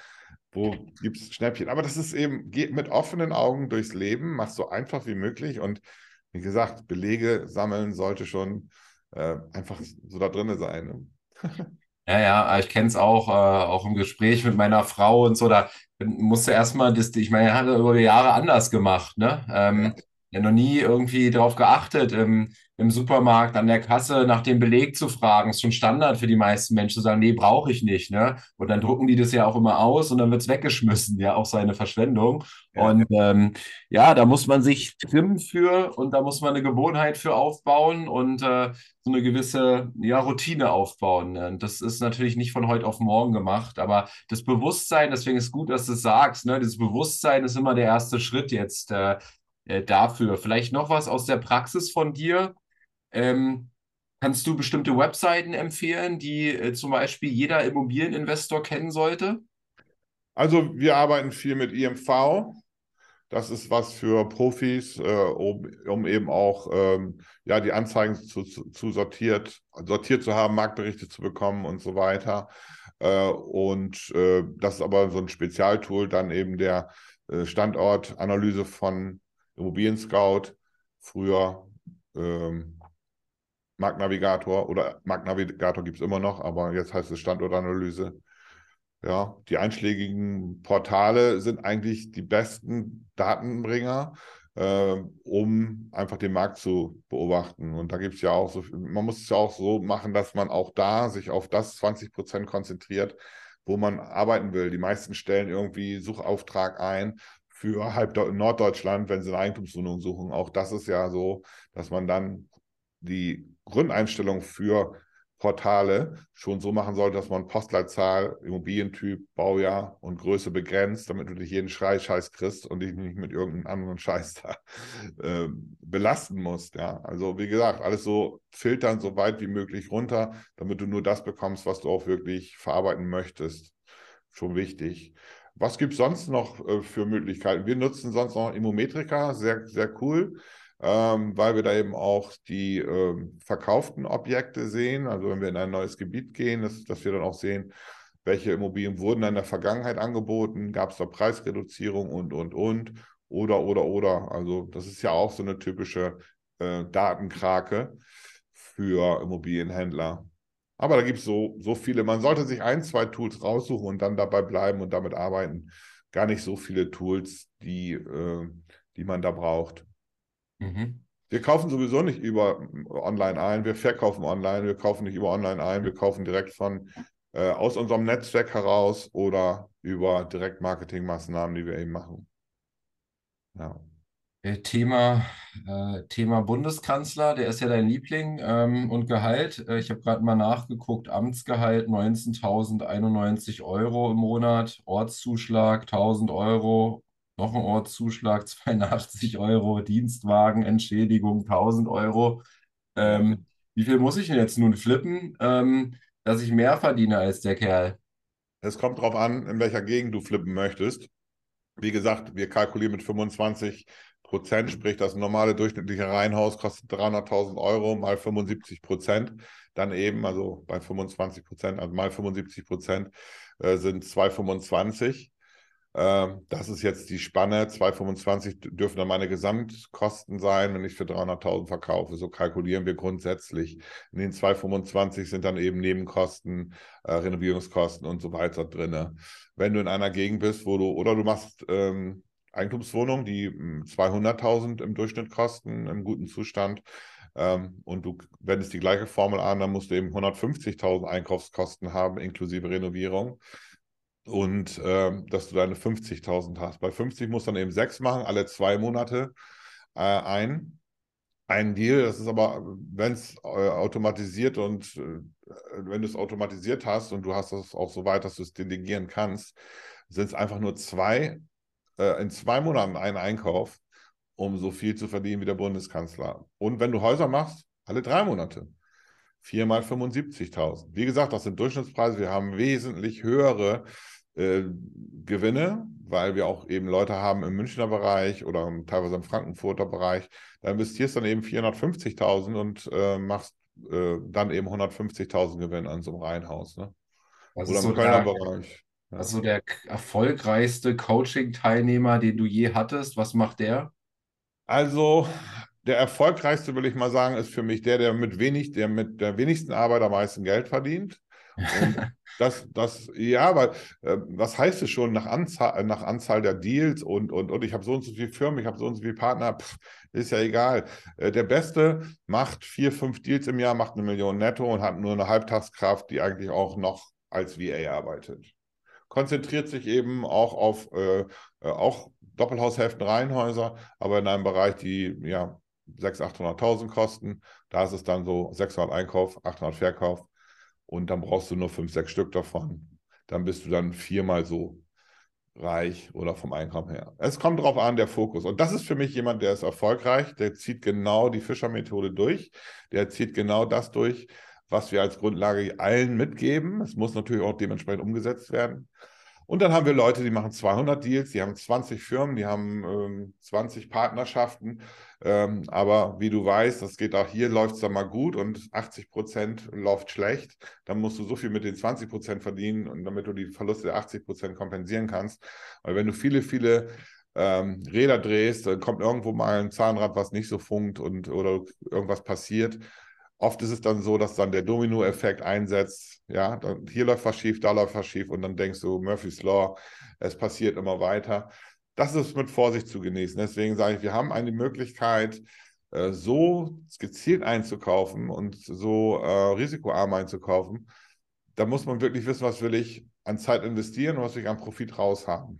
wo gibt es Schnäppchen? Aber das ist eben, geht mit offenen Augen durchs Leben, mach so einfach wie möglich und wie gesagt, Belege sammeln sollte schon äh, einfach so da drin sein. Ne? Ja, ja, ich kenne es auch, äh, auch im Gespräch mit meiner Frau und so. Da musste erstmal, das, ich meine, er hat er über die Jahre anders gemacht, ne? Ähm, ja, noch nie irgendwie darauf geachtet, im, im Supermarkt an der Kasse nach dem Beleg zu fragen. Ist schon Standard für die meisten Menschen zu sagen, nee, brauche ich nicht, ne? Und dann drucken die das ja auch immer aus und dann wird es weggeschmissen, ja, auch seine Verschwendung. Ja. Und ähm, ja, da muss man sich trimmen für und da muss man eine Gewohnheit für aufbauen und äh, so eine gewisse ja, Routine aufbauen. Und das ist natürlich nicht von heute auf morgen gemacht, aber das Bewusstsein, deswegen ist gut, dass du es sagst, ne? Dieses Bewusstsein ist immer der erste Schritt jetzt äh, äh, dafür. Vielleicht noch was aus der Praxis von dir. Ähm, kannst du bestimmte Webseiten empfehlen, die äh, zum Beispiel jeder Immobilieninvestor kennen sollte? Also wir arbeiten viel mit IMV. Das ist was für Profis, äh, um, um, eben auch ähm, ja, die Anzeigen zu, zu, sortiert, sortiert zu haben, Marktberichte zu bekommen und so weiter. Äh, und äh, das ist aber so ein Spezialtool, dann eben der äh, Standortanalyse von Immobilien Scout, früher ähm, Marktnavigator oder Marktnavigator gibt es immer noch, aber jetzt heißt es Standortanalyse. Ja, die einschlägigen Portale sind eigentlich die besten Datenbringer, äh, um einfach den Markt zu beobachten. Und da gibt es ja auch so, man muss es ja auch so machen, dass man auch da sich auf das 20 Prozent konzentriert, wo man arbeiten will. Die meisten stellen irgendwie Suchauftrag ein für halb Norddeutschland, wenn sie eine Eigentumswohnung suchen. Auch das ist ja so, dass man dann die Grundeinstellung für Portale schon so machen sollte, dass man Postleitzahl, Immobilientyp, Baujahr und Größe begrenzt, damit du dich jeden Schrei Scheiß kriegst und dich nicht mit irgendeinem anderen Scheiß da äh, belasten musst. Ja, also wie gesagt, alles so filtern, so weit wie möglich runter, damit du nur das bekommst, was du auch wirklich verarbeiten möchtest. Schon wichtig. Was gibt es sonst noch äh, für Möglichkeiten? Wir nutzen sonst noch Immometrika, sehr, sehr cool ähm, weil wir da eben auch die ähm, verkauften Objekte sehen. Also wenn wir in ein neues Gebiet gehen, dass, dass wir dann auch sehen, welche Immobilien wurden in der Vergangenheit angeboten, gab es da Preisreduzierung und, und, und, oder, oder, oder. Also das ist ja auch so eine typische äh, Datenkrake für Immobilienhändler. Aber da gibt es so, so viele. Man sollte sich ein, zwei Tools raussuchen und dann dabei bleiben und damit arbeiten. Gar nicht so viele Tools, die, äh, die man da braucht. Mhm. Wir kaufen sowieso nicht über online ein, wir verkaufen online, wir kaufen nicht über online ein, wir kaufen direkt von äh, aus unserem Netzwerk heraus oder über Direktmarketingmaßnahmen, die wir eben machen. Ja. Äh, Thema, äh, Thema Bundeskanzler, der ist ja dein Liebling ähm, und Gehalt. Äh, ich habe gerade mal nachgeguckt, Amtsgehalt 19.091 Euro im Monat, Ortszuschlag 1.000 Euro, Ortszuschlag 82 Euro, Dienstwagen, Entschädigung 1000 Euro. Ähm, wie viel muss ich denn jetzt nun flippen, ähm, dass ich mehr verdiene als der Kerl? Es kommt darauf an, in welcher Gegend du flippen möchtest. Wie gesagt, wir kalkulieren mit 25 Prozent, sprich das normale durchschnittliche Reihenhaus kostet 300.000 Euro mal 75 Prozent. Dann eben, also bei 25 Prozent, also mal 75 Prozent äh, sind 225. Ähm, das ist jetzt die Spanne. 225 dürfen dann meine Gesamtkosten sein, wenn ich für 300.000 verkaufe. So kalkulieren wir grundsätzlich. In den 225 sind dann eben Nebenkosten, äh, Renovierungskosten und so weiter drin. Wenn du in einer Gegend bist, wo du, oder du machst ähm, Eigentumswohnungen, die 200.000 hm, im Durchschnitt kosten, im guten Zustand, ähm, und du wendest die gleiche Formel an, dann musst du eben 150.000 Einkaufskosten haben, inklusive Renovierung und äh, dass du deine 50.000 hast. Bei 50 musst du dann eben sechs machen, alle zwei Monate äh, ein. Ein Deal, das ist aber, wenn es äh, automatisiert und äh, wenn du es automatisiert hast und du hast das auch so weit, dass du es delegieren kannst, sind es einfach nur zwei, äh, in zwei Monaten ein Einkauf, um so viel zu verdienen wie der Bundeskanzler. Und wenn du Häuser machst, alle drei Monate. 4 mal 75.000. Wie gesagt, das sind Durchschnittspreise. Wir haben wesentlich höhere äh, Gewinne, weil wir auch eben Leute haben im Münchner Bereich oder teilweise im Frankfurter Bereich. Da investierst du dann eben 450.000 und äh, machst äh, dann eben 150.000 Gewinn an so einem Reihenhaus. Ne? oder im so Kölner der, Bereich. Ja. Also der erfolgreichste Coaching-Teilnehmer, den du je hattest, was macht der? Also der erfolgreichste, will ich mal sagen, ist für mich der, der mit wenig, der mit der wenigsten Arbeit am meisten Geld verdient. Und das, das, ja, weil äh, was heißt es schon nach Anzahl, nach Anzahl der Deals und, und, und ich habe so und so viele Firmen, ich habe so und so viele Partner, pff, ist ja egal. Äh, der Beste macht vier, fünf Deals im Jahr, macht eine Million netto und hat nur eine Halbtagskraft, die eigentlich auch noch als VA arbeitet. Konzentriert sich eben auch auf äh, äh auch Doppelhaushälften, Reihenhäuser, aber in einem Bereich, die ja 600.000, 800.000 kosten. Da ist es dann so 600 Einkauf, 800 Verkauf und dann brauchst du nur fünf, sechs Stück davon. Dann bist du dann viermal so reich oder vom Einkommen her. Es kommt darauf an, der Fokus. Und das ist für mich jemand, der ist erfolgreich, der zieht genau die Fischermethode durch, der zieht genau das durch, was wir als Grundlage allen mitgeben. Es muss natürlich auch dementsprechend umgesetzt werden. Und dann haben wir Leute, die machen 200 Deals, die haben 20 Firmen, die haben ähm, 20 Partnerschaften. Ähm, aber wie du weißt, das geht auch hier, läuft es dann mal gut und 80 Prozent läuft schlecht. Dann musst du so viel mit den 20 Prozent verdienen, und damit du die Verluste der 80 Prozent kompensieren kannst. Weil wenn du viele, viele ähm, Räder drehst, dann kommt irgendwo mal ein Zahnrad, was nicht so funkt und oder irgendwas passiert. Oft ist es dann so, dass dann der Domino-Effekt einsetzt. Ja, dann, hier läuft was schief, da läuft was schief und dann denkst du, Murphy's Law, es passiert immer weiter. Das ist mit Vorsicht zu genießen. Deswegen sage ich, wir haben eine Möglichkeit, äh, so gezielt einzukaufen und so äh, risikoarm einzukaufen. Da muss man wirklich wissen, was will ich an Zeit investieren und was will ich an Profit raushaben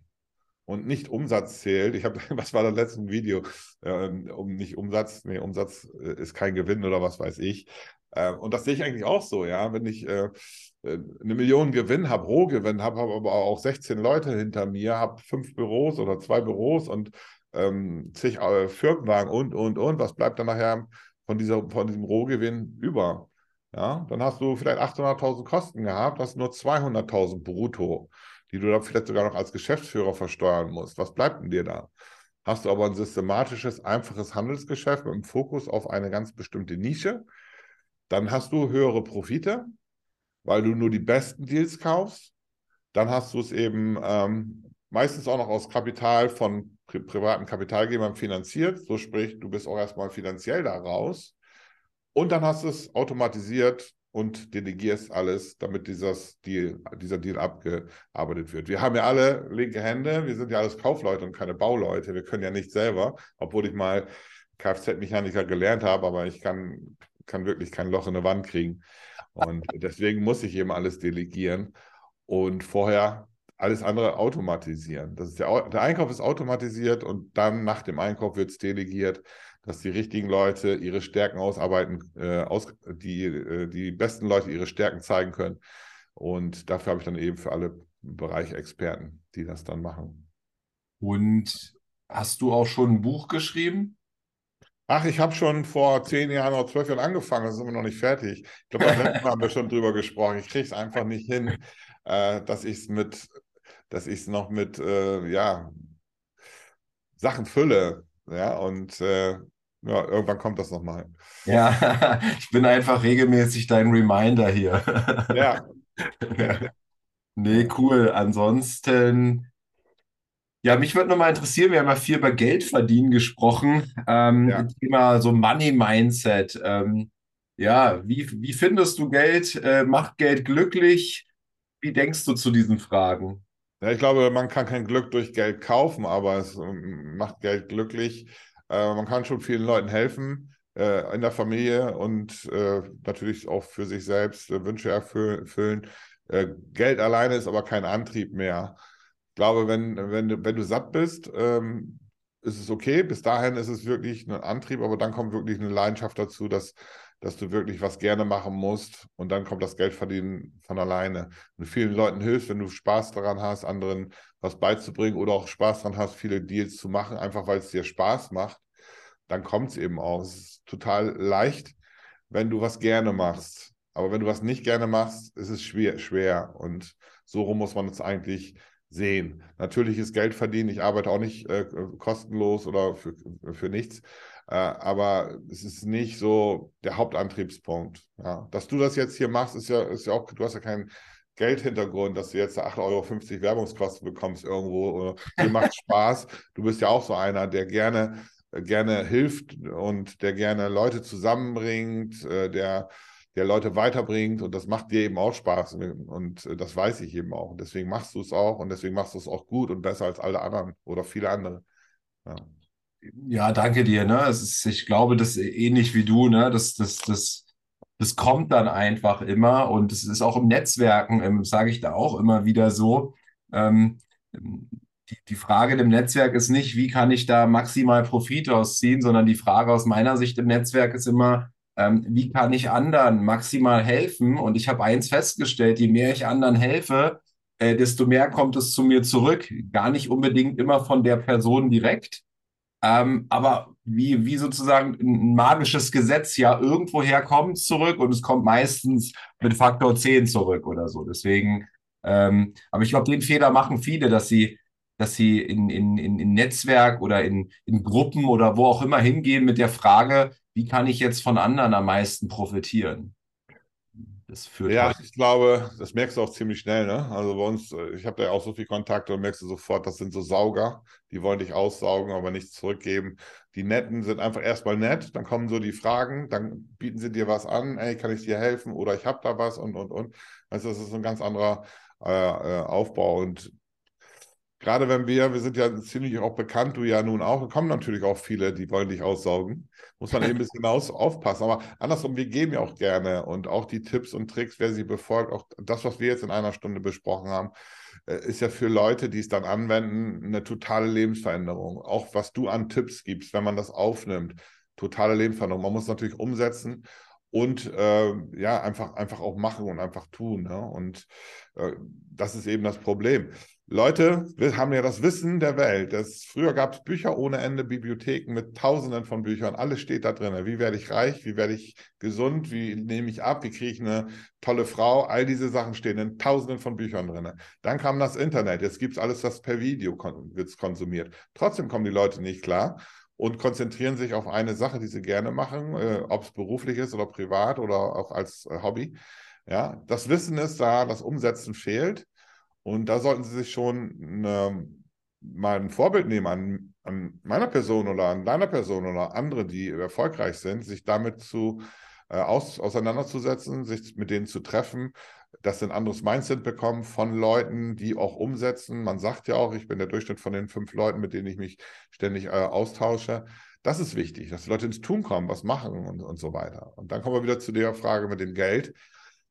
und nicht Umsatz zählt. Ich habe, was war das letzte Video? Äh, um nicht Umsatz, nee, Umsatz äh, ist kein Gewinn oder was weiß ich. Äh, und das sehe ich eigentlich auch so, ja. Wenn ich äh, äh eine Million Gewinn habe, Rohgewinn habe, habe aber auch 16 Leute hinter mir, habe fünf Büros oder zwei Büros und ähm, zig äh, Firmenwagen und, und, und, was bleibt dann nachher von, dieser, von diesem Rohgewinn über? Ja, dann hast du vielleicht 800.000 Kosten gehabt, hast nur 200.000 brutto die du dann vielleicht sogar noch als Geschäftsführer versteuern musst. Was bleibt denn dir da? Hast du aber ein systematisches, einfaches Handelsgeschäft mit einem Fokus auf eine ganz bestimmte Nische, dann hast du höhere Profite, weil du nur die besten Deals kaufst. Dann hast du es eben ähm, meistens auch noch aus Kapital von pri privaten Kapitalgebern finanziert. So sprich, du bist auch erstmal finanziell da raus. Und dann hast du es automatisiert und delegierst alles, damit Deal, dieser Deal abgearbeitet wird. Wir haben ja alle linke Hände, wir sind ja alles Kaufleute und keine Bauleute. Wir können ja nicht selber, obwohl ich mal Kfz-Mechaniker gelernt habe, aber ich kann, kann wirklich kein Loch in eine Wand kriegen. Und deswegen muss ich eben alles delegieren und vorher alles andere automatisieren. Das ist der, der Einkauf ist automatisiert und dann nach dem Einkauf wird es delegiert dass die richtigen Leute ihre Stärken ausarbeiten, äh, aus, die, äh, die besten Leute ihre Stärken zeigen können. Und dafür habe ich dann eben für alle Bereiche Experten, die das dann machen. Und hast du auch schon ein Buch geschrieben? Ach, ich habe schon vor zehn Jahren oder zwölf Jahren angefangen, das ist immer noch nicht fertig. Ich glaube, beim letzten Mal haben wir schon drüber gesprochen. Ich kriege es einfach nicht hin, äh, dass ich es mit, dass ich es noch mit, äh, ja, Sachen fülle. Ja, und äh, ja, irgendwann kommt das nochmal. Ja, ich bin einfach regelmäßig dein Reminder hier. Ja. nee, cool. Ansonsten, ja, mich würde nochmal interessieren, wir haben ja viel über Geld verdienen gesprochen. Ähm, ja. Thema so Money Mindset. Ähm, ja, wie, wie findest du Geld? Äh, macht Geld glücklich? Wie denkst du zu diesen Fragen? Ja, ich glaube, man kann kein Glück durch Geld kaufen, aber es ähm, macht Geld glücklich äh, man kann schon vielen Leuten helfen äh, in der Familie und äh, natürlich auch für sich selbst äh, Wünsche erfüllen. Äh, Geld alleine ist aber kein Antrieb mehr. Ich glaube, wenn, wenn, du, wenn du satt bist, ähm, ist es okay. Bis dahin ist es wirklich ein Antrieb, aber dann kommt wirklich eine Leidenschaft dazu, dass, dass du wirklich was gerne machen musst und dann kommt das Geldverdienen von alleine. Du vielen Leuten hilfst, wenn du Spaß daran hast, anderen was beizubringen oder auch Spaß daran hast, viele Deals zu machen, einfach weil es dir Spaß macht, dann kommt es eben auch. Es ist total leicht, wenn du was gerne machst. Aber wenn du was nicht gerne machst, ist es schwer. schwer. Und so rum muss man es eigentlich sehen. Natürlich ist Geld verdienen. Ich arbeite auch nicht äh, kostenlos oder für, für nichts. Äh, aber es ist nicht so der Hauptantriebspunkt. Ja. Dass du das jetzt hier machst, ist ja, ist ja auch, du hast ja keinen Geldhintergrund, dass du jetzt 8,50 Euro Werbungskosten bekommst irgendwo. Oder, dir macht Spaß. Du bist ja auch so einer, der gerne gerne hilft und der gerne Leute zusammenbringt, äh, der der Leute weiterbringt und das macht dir eben auch Spaß und das weiß ich eben auch. Und deswegen machst du es auch und deswegen machst du es auch gut und besser als alle anderen oder viele andere. Ja, ja danke dir. Ne? Ist, ich glaube, das ähnlich wie du. Ne? Das, das, das, das kommt dann einfach immer und es ist auch im Netzwerken, ähm, sage ich da auch immer wieder so. Ähm, die, die Frage im Netzwerk ist nicht, wie kann ich da maximal Profit ausziehen, sondern die Frage aus meiner Sicht im Netzwerk ist immer, ähm, wie kann ich anderen maximal helfen? Und ich habe eins festgestellt, je mehr ich anderen helfe, äh, desto mehr kommt es zu mir zurück. Gar nicht unbedingt immer von der Person direkt, ähm, aber wie, wie sozusagen ein magisches Gesetz ja irgendwoher kommt zurück und es kommt meistens mit Faktor 10 zurück oder so. Deswegen, ähm, aber ich glaube, den Fehler machen viele, dass sie dass sie in, in, in, Netzwerk oder in, in Gruppen oder wo auch immer hingehen mit der Frage, wie kann ich jetzt von anderen am meisten profitieren? Das führt ja, ich glaube, das merkst du auch ziemlich schnell. Ne? Also bei uns, äh, ich habe da ja auch so viel Kontakte und merkst du sofort, das sind so Sauger, die wollen dich aussaugen, aber nichts zurückgeben. Die Netten sind einfach erstmal nett, dann kommen so die Fragen, dann bieten sie dir was an, ey, kann ich dir helfen oder ich habe da was und und und. Also das ist ein ganz anderer äh, äh Aufbau und gerade wenn wir, wir sind ja ziemlich auch bekannt, du ja nun auch, kommen natürlich auch viele, die wollen dich aussaugen. Muss man eben ein bisschen aus, aufpassen. Aber andersrum, wir geben ja auch gerne und auch die Tipps und Tricks, wer sie befolgt, auch das, was wir jetzt in einer Stunde besprochen haben, äh, ist ja für Leute, die es dann anwenden, eine totale Lebensveränderung. Auch was du an Tipps gibst, wenn man das aufnimmt, totale Lebensveränderung. Man muss natürlich umsetzen und äh, ja, einfach, einfach auch machen und einfach tun. Ne? Und äh, das ist eben das Problem. Leute, haben ja das Wissen der Welt. Das, früher gab es Bücher ohne Ende, Bibliotheken mit Tausenden von Büchern. Alles steht da drin. Wie werde ich reich? Wie werde ich gesund? Wie nehme ich ab? Wie kriege ich eine tolle Frau? All diese Sachen stehen in Tausenden von Büchern drin. Dann kam das Internet. Jetzt gibt es alles, was per Video kon wird konsumiert. Trotzdem kommen die Leute nicht klar und konzentrieren sich auf eine Sache, die sie gerne machen, äh, ob es beruflich ist oder privat oder auch als äh, Hobby. Ja, das Wissen ist da, das Umsetzen fehlt. Und da sollten Sie sich schon eine, mal ein Vorbild nehmen an, an, meiner Person oder an deiner Person oder andere, die erfolgreich sind, sich damit zu äh, aus, auseinanderzusetzen, sich mit denen zu treffen, dass sie ein anderes Mindset bekommen von Leuten, die auch umsetzen. Man sagt ja auch, ich bin der Durchschnitt von den fünf Leuten, mit denen ich mich ständig äh, austausche. Das ist wichtig, dass die Leute ins Tun kommen, was machen und, und so weiter. Und dann kommen wir wieder zu der Frage mit dem Geld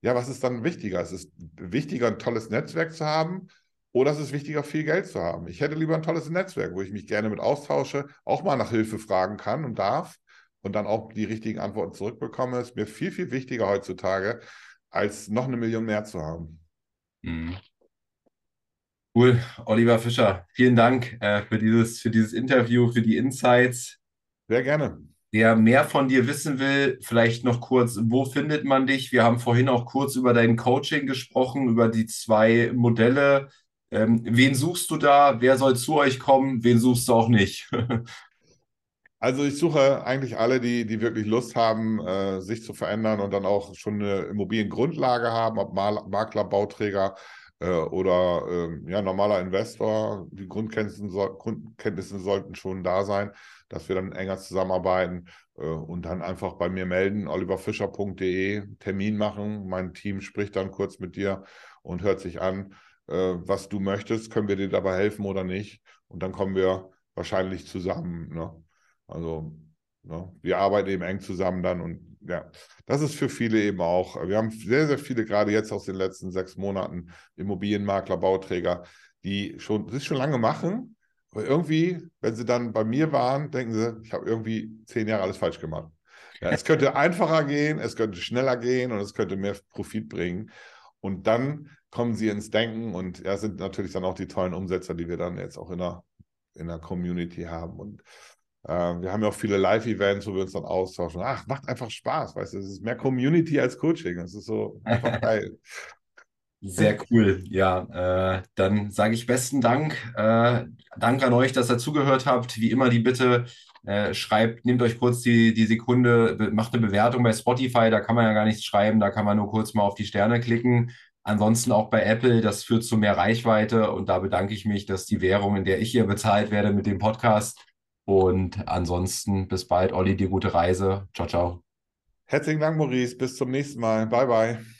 ja, was ist dann wichtiger? Ist es wichtiger, ein tolles Netzwerk zu haben oder ist es wichtiger, viel Geld zu haben? Ich hätte lieber ein tolles Netzwerk, wo ich mich gerne mit austausche, auch mal nach Hilfe fragen kann und darf und dann auch die richtigen Antworten zurückbekomme. Ist mir viel, viel wichtiger heutzutage, als noch eine Million mehr zu haben. Mhm. Cool, Oliver Fischer, vielen Dank äh, für, dieses, für dieses Interview, für die Insights. Sehr gerne. Wer mehr von dir wissen will, vielleicht noch kurz, wo findet man dich? Wir haben vorhin auch kurz über dein Coaching gesprochen, über die zwei Modelle. Ähm, wen suchst du da? Wer soll zu euch kommen? Wen suchst du auch nicht? Also ich suche eigentlich alle, die, die wirklich Lust haben, äh, sich zu verändern und dann auch schon eine Immobiliengrundlage haben, ob Mal Makler, Bauträger äh, oder äh, ja, normaler Investor. Die Grundkenntnisse, Grundkenntnisse sollten schon da sein dass wir dann enger zusammenarbeiten äh, und dann einfach bei mir melden, oliverfischer.de, Termin machen. Mein Team spricht dann kurz mit dir und hört sich an, äh, was du möchtest. Können wir dir dabei helfen oder nicht? Und dann kommen wir wahrscheinlich zusammen. Ne? Also ne? wir arbeiten eben eng zusammen dann und ja, das ist für viele eben auch. Wir haben sehr, sehr viele, gerade jetzt aus den letzten sechs Monaten, Immobilienmakler, Bauträger, die schon, das schon lange machen, aber irgendwie, wenn sie dann bei mir waren, denken sie, ich habe irgendwie zehn Jahre alles falsch gemacht. Ja, es könnte einfacher gehen, es könnte schneller gehen und es könnte mehr Profit bringen. Und dann kommen sie ins Denken und ja, sind natürlich dann auch die tollen Umsetzer, die wir dann jetzt auch in der, in der Community haben. Und äh, wir haben ja auch viele Live-Events, wo wir uns dann austauschen. Ach, macht einfach Spaß, weißt du, es ist mehr Community als Coaching. Es ist so einfach geil. Sehr cool. Ja, äh, dann sage ich besten Dank. Äh, danke an euch, dass ihr zugehört habt. Wie immer die Bitte, äh, schreibt, nehmt euch kurz die, die Sekunde, macht eine Bewertung bei Spotify, da kann man ja gar nichts schreiben, da kann man nur kurz mal auf die Sterne klicken. Ansonsten auch bei Apple, das führt zu mehr Reichweite und da bedanke ich mich, dass die Währung, in der ich hier bezahlt werde mit dem Podcast. Und ansonsten bis bald, Olli, die gute Reise. Ciao, ciao. Herzlichen Dank, Maurice. Bis zum nächsten Mal. Bye, bye.